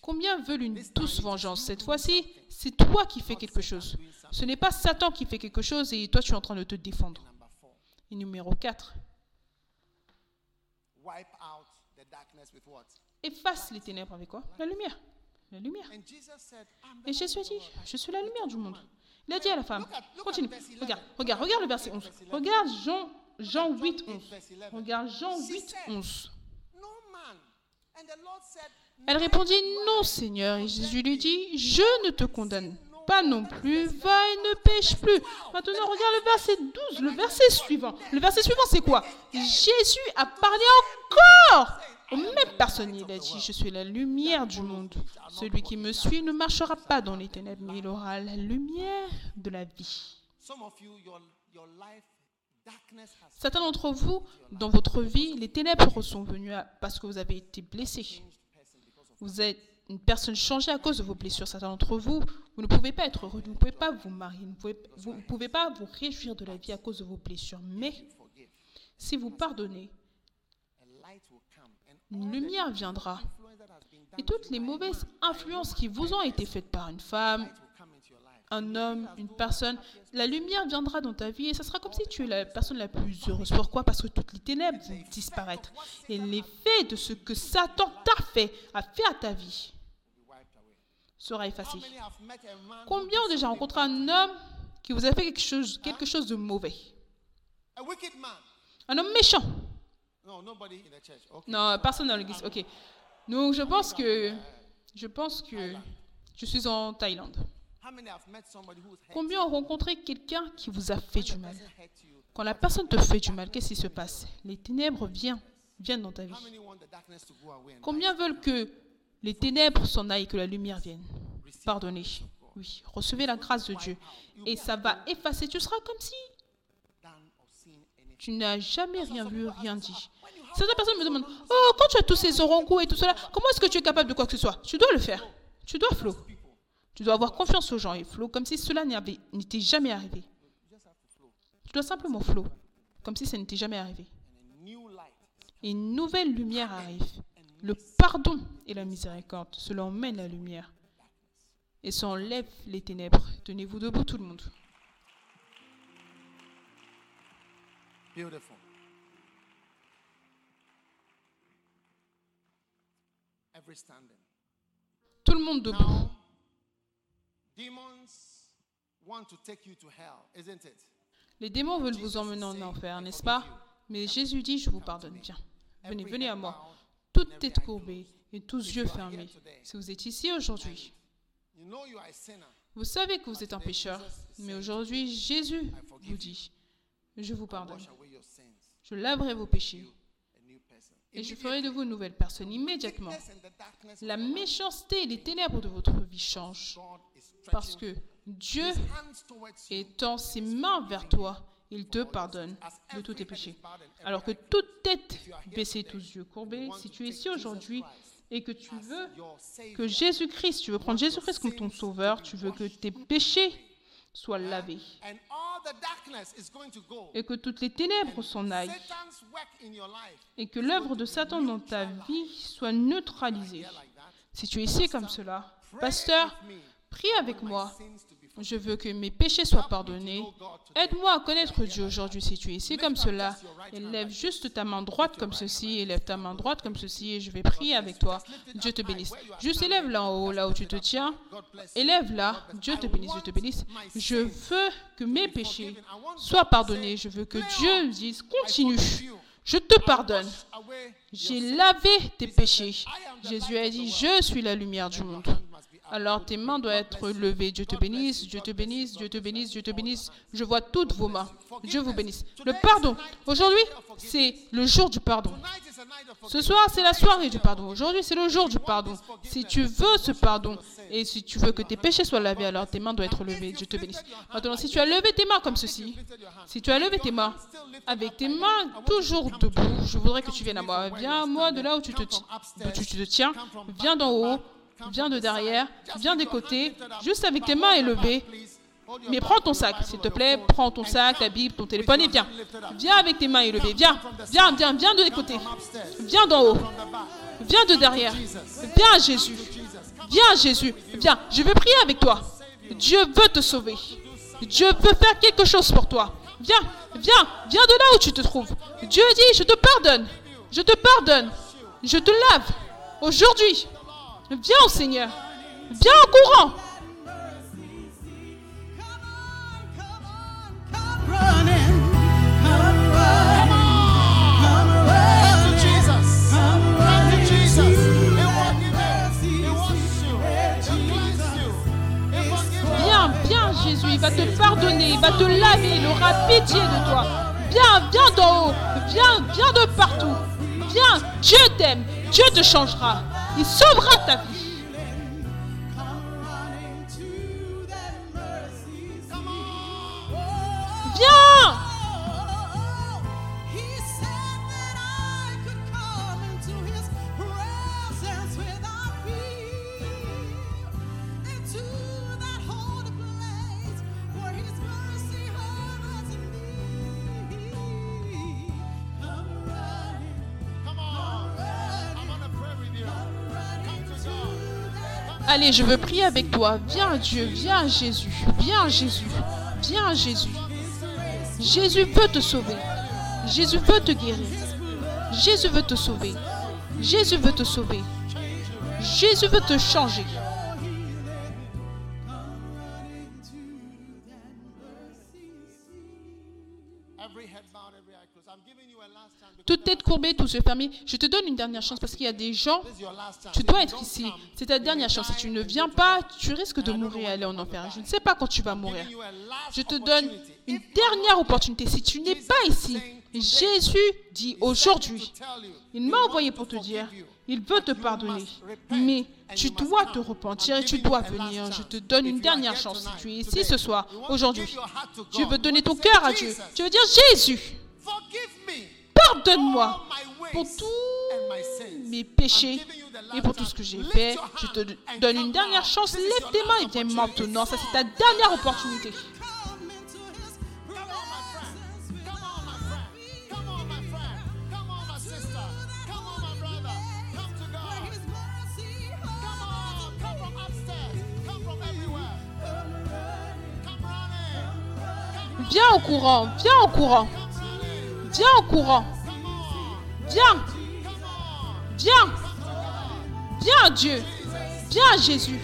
Combien veulent une douce vengeance Cette fois-ci, c'est toi qui fais quelque chose. Ce n'est pas Satan qui fait quelque chose et toi, tu es en train de te défendre. Et numéro 4, wipe out the darkness with what? efface les ténèbres avec quoi? La lumière. La lumière. Et Jésus a dit, je suis la lumière du monde. Il a dit à la femme, continue, verse 11. regarde, regarde, regarde le verset 11. Regarde Jean, Jean 8, 11. verse 11. Regarde Jean She 8, said, 11. No man. And the Lord said, Elle répondit, non Seigneur. Et Jésus lui dit, je ne te condamne pas non plus, va et ne pêche plus. Maintenant, regarde le verset 12, le verset suivant. Le verset suivant, c'est quoi? Jésus a parlé encore aux mêmes personnes. Il a dit, je suis la lumière du monde. Celui qui me suit ne marchera pas dans les ténèbres, mais il aura la lumière de la vie. Certains d'entre vous, dans votre vie, les ténèbres sont venues parce que vous avez été blessé. Vous êtes une personne changée à cause de vos blessures. Certains d'entre vous, vous ne pouvez pas être heureux, vous ne pouvez pas vous marier, vous ne pouvez pas vous réjouir de la vie à cause de vos blessures. Mais si vous pardonnez, une lumière viendra. Et toutes les mauvaises influences qui vous ont été faites par une femme, un homme, une personne, la lumière viendra dans ta vie et ça sera comme si tu es la personne la plus heureuse. Pourquoi? Parce que toutes les ténèbres vont disparaître. Et l'effet de ce que Satan t'a fait, a fait à ta vie, sera effacé. Combien ont déjà rencontré un homme qui vous a fait quelque chose, quelque chose de mauvais? Un homme méchant. Non, personne dans l'église. Ok. Donc je pense que je pense que je suis en Thaïlande. Combien ont rencontré quelqu'un qui vous a fait du mal? Quand la personne te fait du mal, qu'est-ce qui se passe? Les ténèbres viennent, viennent dans ta vie. Combien veulent que les ténèbres s'en aillent, que la lumière vienne? Pardonnez. Oui, recevez la grâce de Dieu. Et ça va effacer. Tu seras comme si tu n'as jamais rien vu, rien dit. Certaines personnes me demandent Oh, quand tu as tous ces orangos et tout cela, comment est-ce que tu es capable de quoi que ce soit? Tu dois le faire. Tu dois, Flo. Tu dois avoir confiance aux gens et Flo, comme si cela n'était jamais arrivé. Tu dois simplement Flo, comme si ça n'était jamais arrivé. And a new light. Et une nouvelle lumière arrive. Le pardon et la miséricorde, cela emmène la lumière. Et ça enlève les ténèbres. Tenez-vous debout, tout le monde. Beautiful. Every standing. Tout le monde debout. Les démons veulent vous emmener en enfer, n'est-ce pas Mais Jésus dit, je vous pardonne. Viens, venez, venez à moi. Toute tête courbée et tous yeux fermés. Si vous êtes ici aujourd'hui, vous savez que vous êtes un pécheur, mais aujourd'hui, Jésus vous dit, je vous pardonne. Je laverai vos péchés. Et je ferai de vous une nouvelle personne immédiatement. La méchanceté et les ténèbres de votre vie changent parce que Dieu étend ses mains vers toi, il te pardonne de tous tes péchés. Alors que toute tête baissée, tous yeux courbés, si tu es ici aujourd'hui et que tu veux que Jésus-Christ, tu veux prendre Jésus-Christ comme ton sauveur, tu veux que tes péchés to go. et que toutes les ténèbres s'en aillent et que l'œuvre de Satan dans ta vie soit neutralisée. Si tu es ici comme cela, pasteur, prie avec moi. Je veux que mes péchés soient pardonnés. Aide-moi à connaître Dieu aujourd'hui si tu es ici comme cela. Élève juste ta main droite comme ceci, élève ta main droite comme ceci et je vais prier avec toi. Dieu te bénisse. Juste élève là en haut, là où tu te tiens. Élève là. Dieu te bénisse, Dieu te bénisse. Je veux que mes péchés soient pardonnés. Je veux que Dieu dise continue. Je te pardonne. J'ai lavé tes péchés. Jésus a dit, je suis la lumière du monde. Alors tes mains doivent être levées. Dieu te bénisse, Dieu te bénisse, Dieu te bénisse, Dieu te bénisse. Je vois toutes vos mains. Dieu vous bénisse. Le pardon. Aujourd'hui, c'est le jour du pardon. Ce soir, c'est la soirée du pardon. Aujourd'hui, c'est le jour du pardon. Si tu veux ce pardon et si tu veux que tes péchés soient lavés, alors tes mains doivent être levées. Dieu te bénisse. Maintenant, si tu as levé tes mains comme ceci, si tu as levé tes mains avec tes mains toujours debout, je voudrais que tu viennes à moi. Viens à moi de là où tu te, tu te tiens. Viens d'en haut. Viens de derrière. Viens des côtés. Juste avec tes mains élevées. Mais prends ton sac, s'il te plaît. Prends ton sac, ta Bible, ton téléphone et viens. Viens avec tes mains élevées. Viens. Viens, viens, viens de les côtés. Viens d'en haut. Viens de derrière. Viens à Jésus. Viens à Jésus. Viens. Je vais prier avec toi. Dieu veut te sauver. Dieu veut faire quelque chose pour toi. Viens. Viens. Viens de là où tu te trouves. Dieu dit, je te pardonne. Je te pardonne. Je te lave. Aujourd'hui. Viens au Seigneur. Viens en courant. Viens, viens Jésus, il va te pardonner, il va te laver, il aura pitié de toi. Viens, viens d'en haut, viens, viens de partout. Viens, Dieu t'aime, Dieu te changera, il sauvera ta vie. Viens, Allez, je veux prier avec toi. Viens Dieu, viens Jésus, viens Jésus, viens Jésus. Jésus veut te sauver. Jésus veut te guérir. Jésus veut te sauver. Jésus veut te sauver. Jésus veut te changer. Toute tête courbée, tous yeux fermés. Je te donne une dernière chance parce qu'il y a des gens, tu dois être ici. C'est ta dernière chance. Si tu ne viens pas, tu risques de mourir et aller en enfer. Je ne sais pas quand tu vas mourir. Je te donne une dernière opportunité. Si tu n'es pas ici, Jésus dit aujourd'hui, il m'a envoyé pour te dire, il veut te pardonner, mais tu dois te repentir et tu dois venir. Je te donne une dernière chance. Si tu es ici ce soir, aujourd'hui, tu veux donner ton cœur à Dieu. Tu veux dire Jésus, pardonne-moi pour tous mes péchés et pour tout ce que j'ai fait. Je te donne une dernière chance. Lève tes mains et viens maintenant. Ça, c'est ta dernière opportunité. Viens au courant, viens au courant. Viens au courant. Viens. Viens. Viens Dieu. Viens Jésus.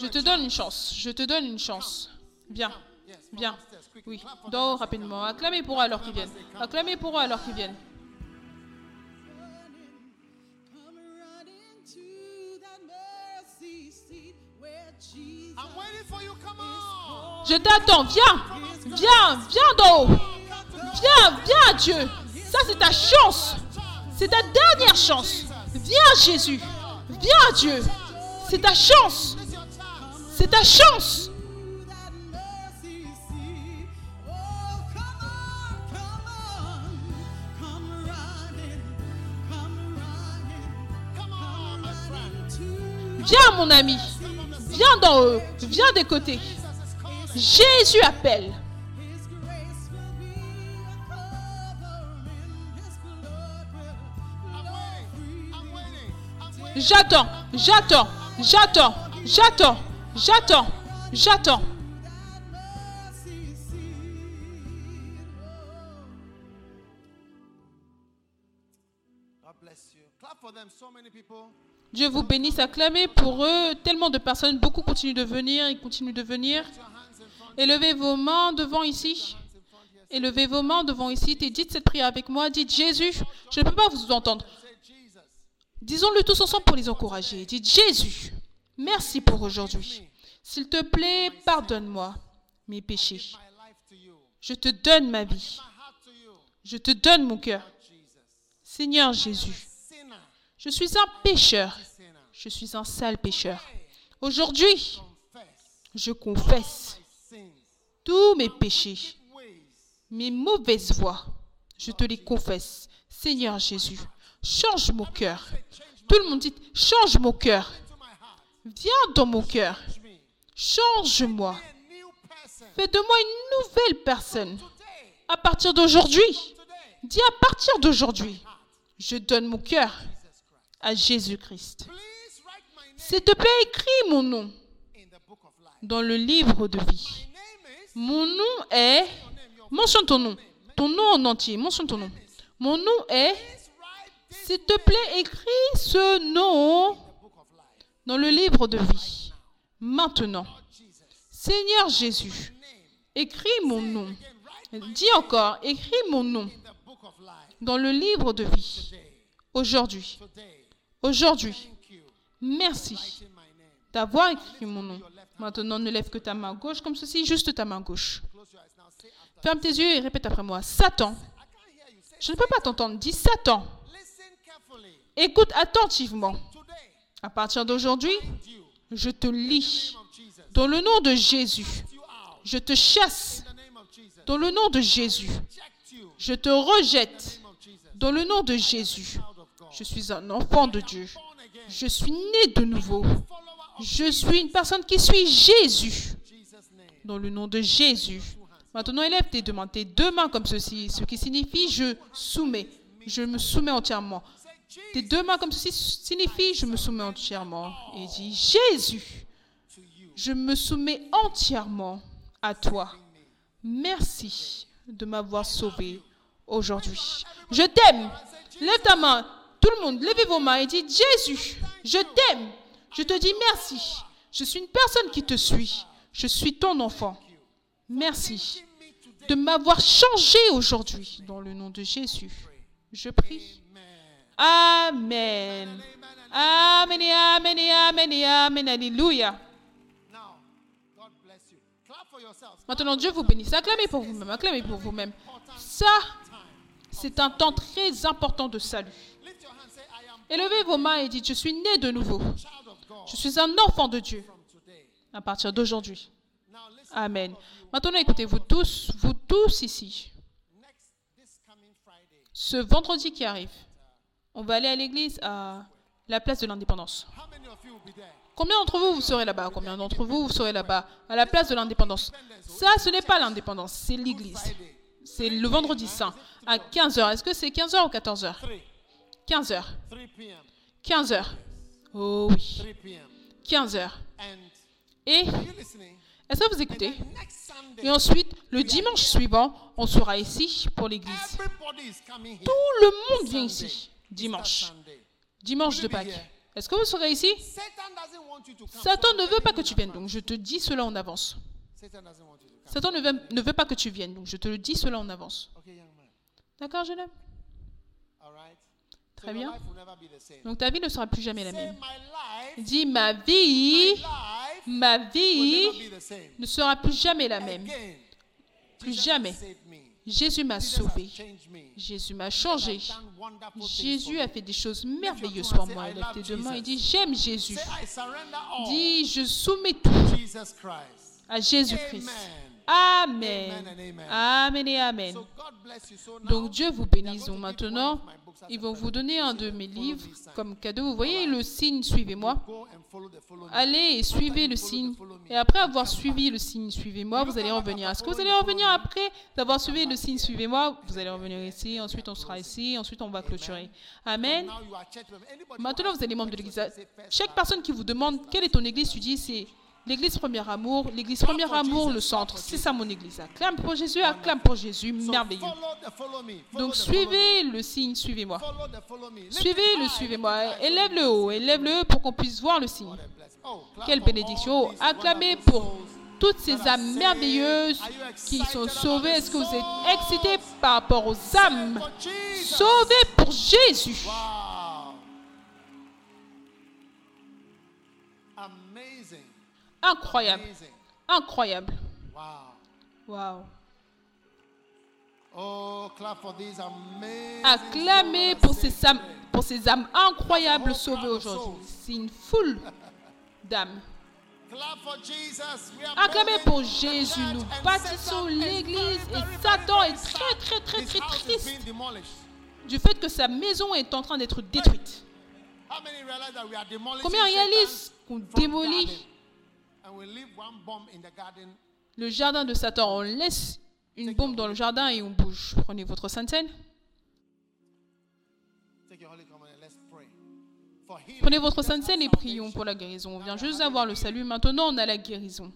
Je te donne une chance. Je te donne une chance. Viens. Viens. Oui. Dors rapidement. Acclamez pour eux alors qu'ils viennent. Acclamez pour eux alors qu'ils viennent. Je t'attends, viens, viens, viens d'en haut. Viens, viens Dieu. Ça c'est ta chance. C'est ta dernière chance. Viens Jésus. Viens Dieu. C'est ta chance. C'est ta chance. Viens mon ami. Viens d'en haut. Viens des côtés. Jésus appelle. J'attends, j'attends, j'attends, j'attends, j'attends, j'attends. Dieu vous bénisse, acclamez pour eux. Tellement de personnes, beaucoup continuent de venir, ils continuent de venir. Élevez vos mains devant ici. Élevez vos mains devant ici et dites cette prière avec moi. Dites Jésus, je ne peux pas vous entendre. Disons-le tous ensemble pour les encourager. Dites Jésus, merci pour aujourd'hui. S'il te plaît, pardonne-moi mes péchés. Je te donne ma vie. Je te donne mon cœur. Seigneur Jésus, je suis un pécheur. Je suis un sale pécheur. Aujourd'hui, je confesse tous mes péchés, mes mauvaises voies, je te les confesse. Seigneur Jésus, change mon cœur. Tout le monde dit, change mon cœur. Viens dans mon cœur. Change-moi. Fais de moi une nouvelle personne. À partir d'aujourd'hui, dis à partir d'aujourd'hui, je donne mon cœur à Jésus-Christ. S'il te plaît, écris mon nom dans le livre de vie. Mon nom est... Mentionne ton nom. Ton nom en entier. Mentionne ton nom. Mon nom est... S'il te plaît, écris ce nom dans le livre de vie. Maintenant. Seigneur Jésus, écris mon nom. Dis encore, écris mon nom dans le livre de vie. Aujourd'hui. Aujourd'hui. Merci d'avoir écrit mon nom. Maintenant, ne lève que ta main gauche comme ceci, juste ta main gauche. Ferme tes yeux et répète après moi. Satan. Je ne peux pas t'entendre. Dis Satan. Écoute attentivement. À partir d'aujourd'hui, je te lis. Dans le nom de Jésus, je te chasse. Dans le nom de Jésus, je te rejette. Dans le nom de Jésus, je suis un enfant de Dieu. Je suis né de nouveau. Je suis une personne qui suit Jésus. Dans le nom de Jésus, Maintenant, élève tes deux mains, tes deux mains comme ceci, ce qui signifie je soumets, je me soumets entièrement. Tes deux mains comme ceci signifie je me soumets entièrement. Et dis Jésus, je me soumets entièrement à toi. Merci de m'avoir sauvé aujourd'hui. Je t'aime. Lève ta main. Tout le monde, levez vos mains et dites Jésus, je t'aime. Je te dis merci. Je suis une personne qui te suit. Je suis ton enfant. Merci de m'avoir changé aujourd'hui dans le nom de Jésus. Je prie. Amen. Amen. Et amen et amen et amen. Alléluia. Maintenant, Dieu vous bénisse. Acclamez pour vous-même. Acclamez pour vous-même. Ça, c'est un temps très important de salut. Élevez vos mains et dites, je suis né de nouveau. Je suis un enfant de Dieu à partir d'aujourd'hui. Amen. Maintenant, écoutez, vous tous, vous tous ici, ce vendredi qui arrive, on va aller à l'église à la place de l'indépendance. Combien d'entre vous, vous serez là-bas? Combien d'entre vous, vous serez là-bas? À la place de l'indépendance Ça, ce n'est pas l'indépendance, c'est l'église. C'est le vendredi saint à 15h. Est-ce que c'est 15h ou 14h 3, 15h. 3 p.m. 15h. Oh oui. 3 p.m. 15h. And Et est-ce que vous écoutez? Et ensuite, le dimanche suivant, on sera ici pour l'église. Tout le monde vient ici. Dimanche. Dimanche de Pâques. Est-ce que vous serez ici? Satan doesn't want you to come. Satan So ne veut pas que tu viennes, donc je te dis cela en avance. Satan ne veut, ne veut pas que tu viennes, donc je te le dis cela en avance. D'accord, jeune homme? Très bien. life will never be the same. Donc ta vie ne sera plus jamais la même. Dis ma vie, ma will vie never be the same. ne sera plus jamais la même. Plus jamais. Jésus m'a sauvé. Jésus m'a changé. Jésus a fait des choses merveilleuses pour moi. say, I Lève love tes deux mains et Jesus. dis J'aime Jésus. Dis Je soumets tout à Jésus-Christ. Amen. Amen. Et Amen. Donc Dieu vous bénisse. maintenant, ils vont vous donner un de mes livres comme cadeau. Vous voyez le signe Suivez-moi. Allez et suivez le signe. Et après avoir suivi le signe Suivez-moi, vous allez revenir. Est-ce que vous allez revenir après d'avoir suivi le signe Suivez-moi? Vous allez revenir ici. Ensuite, on sera ici. Ensuite, on va clôturer. Amen. Maintenant, vous you membre de l'église. Chaque personne qui vous demande quelle est ton église, tu dis c'est l'église Premier Amour, l'église Premier Amour, le centre. C'est ça mon église. Acclame pour Jésus, acclame pour Jésus. Merveilleux. Donc suivez le signe, suivez-moi. Suivez le suivez-moi. high. Élève-le haut, élève-le pour qu'on puisse voir le signe. Oh, Quelle bénédiction. Acclamez pour toutes ces âmes merveilleuses qui sont sauvées? Est-ce que vous êtes excités par rapport aux âmes sauvées pour Jésus? Incroyable, incroyable. Wow. Oh, clap for these amazing. Acclamez souls pour ces âmes, pour ces âmes incroyables sauvées aujourd'hui. C'est une foule <laughs> d'âmes. Acclamez building pour Jésus. Nous bâtissons l'église et Satan est très, très, très, très triste du fait que sa maison est en train d'être détruite. Combien réalisent qu'on démolit le jardin de Satan On laisse une bombe dans le jardin et on bouge. Prenez votre healing. Prenez votre sainte et prions pour la guérison. On vient juste d'avoir le salut. Maintenant, on a la guérison.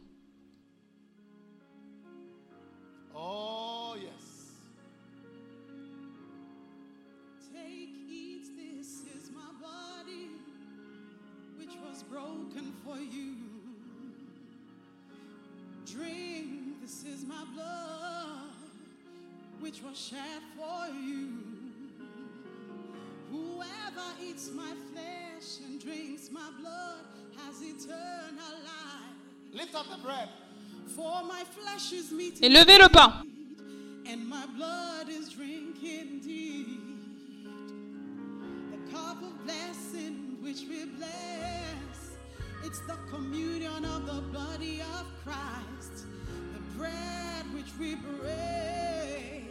Drink, this is my blood, which was shed for you. Whoever eats my flesh and drinks my blood has eternal life. Lift up the bread. For my flesh is meat Et levez le pain. and my blood is drink indeed. The cup of blessing which we bless, it's the communion of the body of Christ, the bread which we break.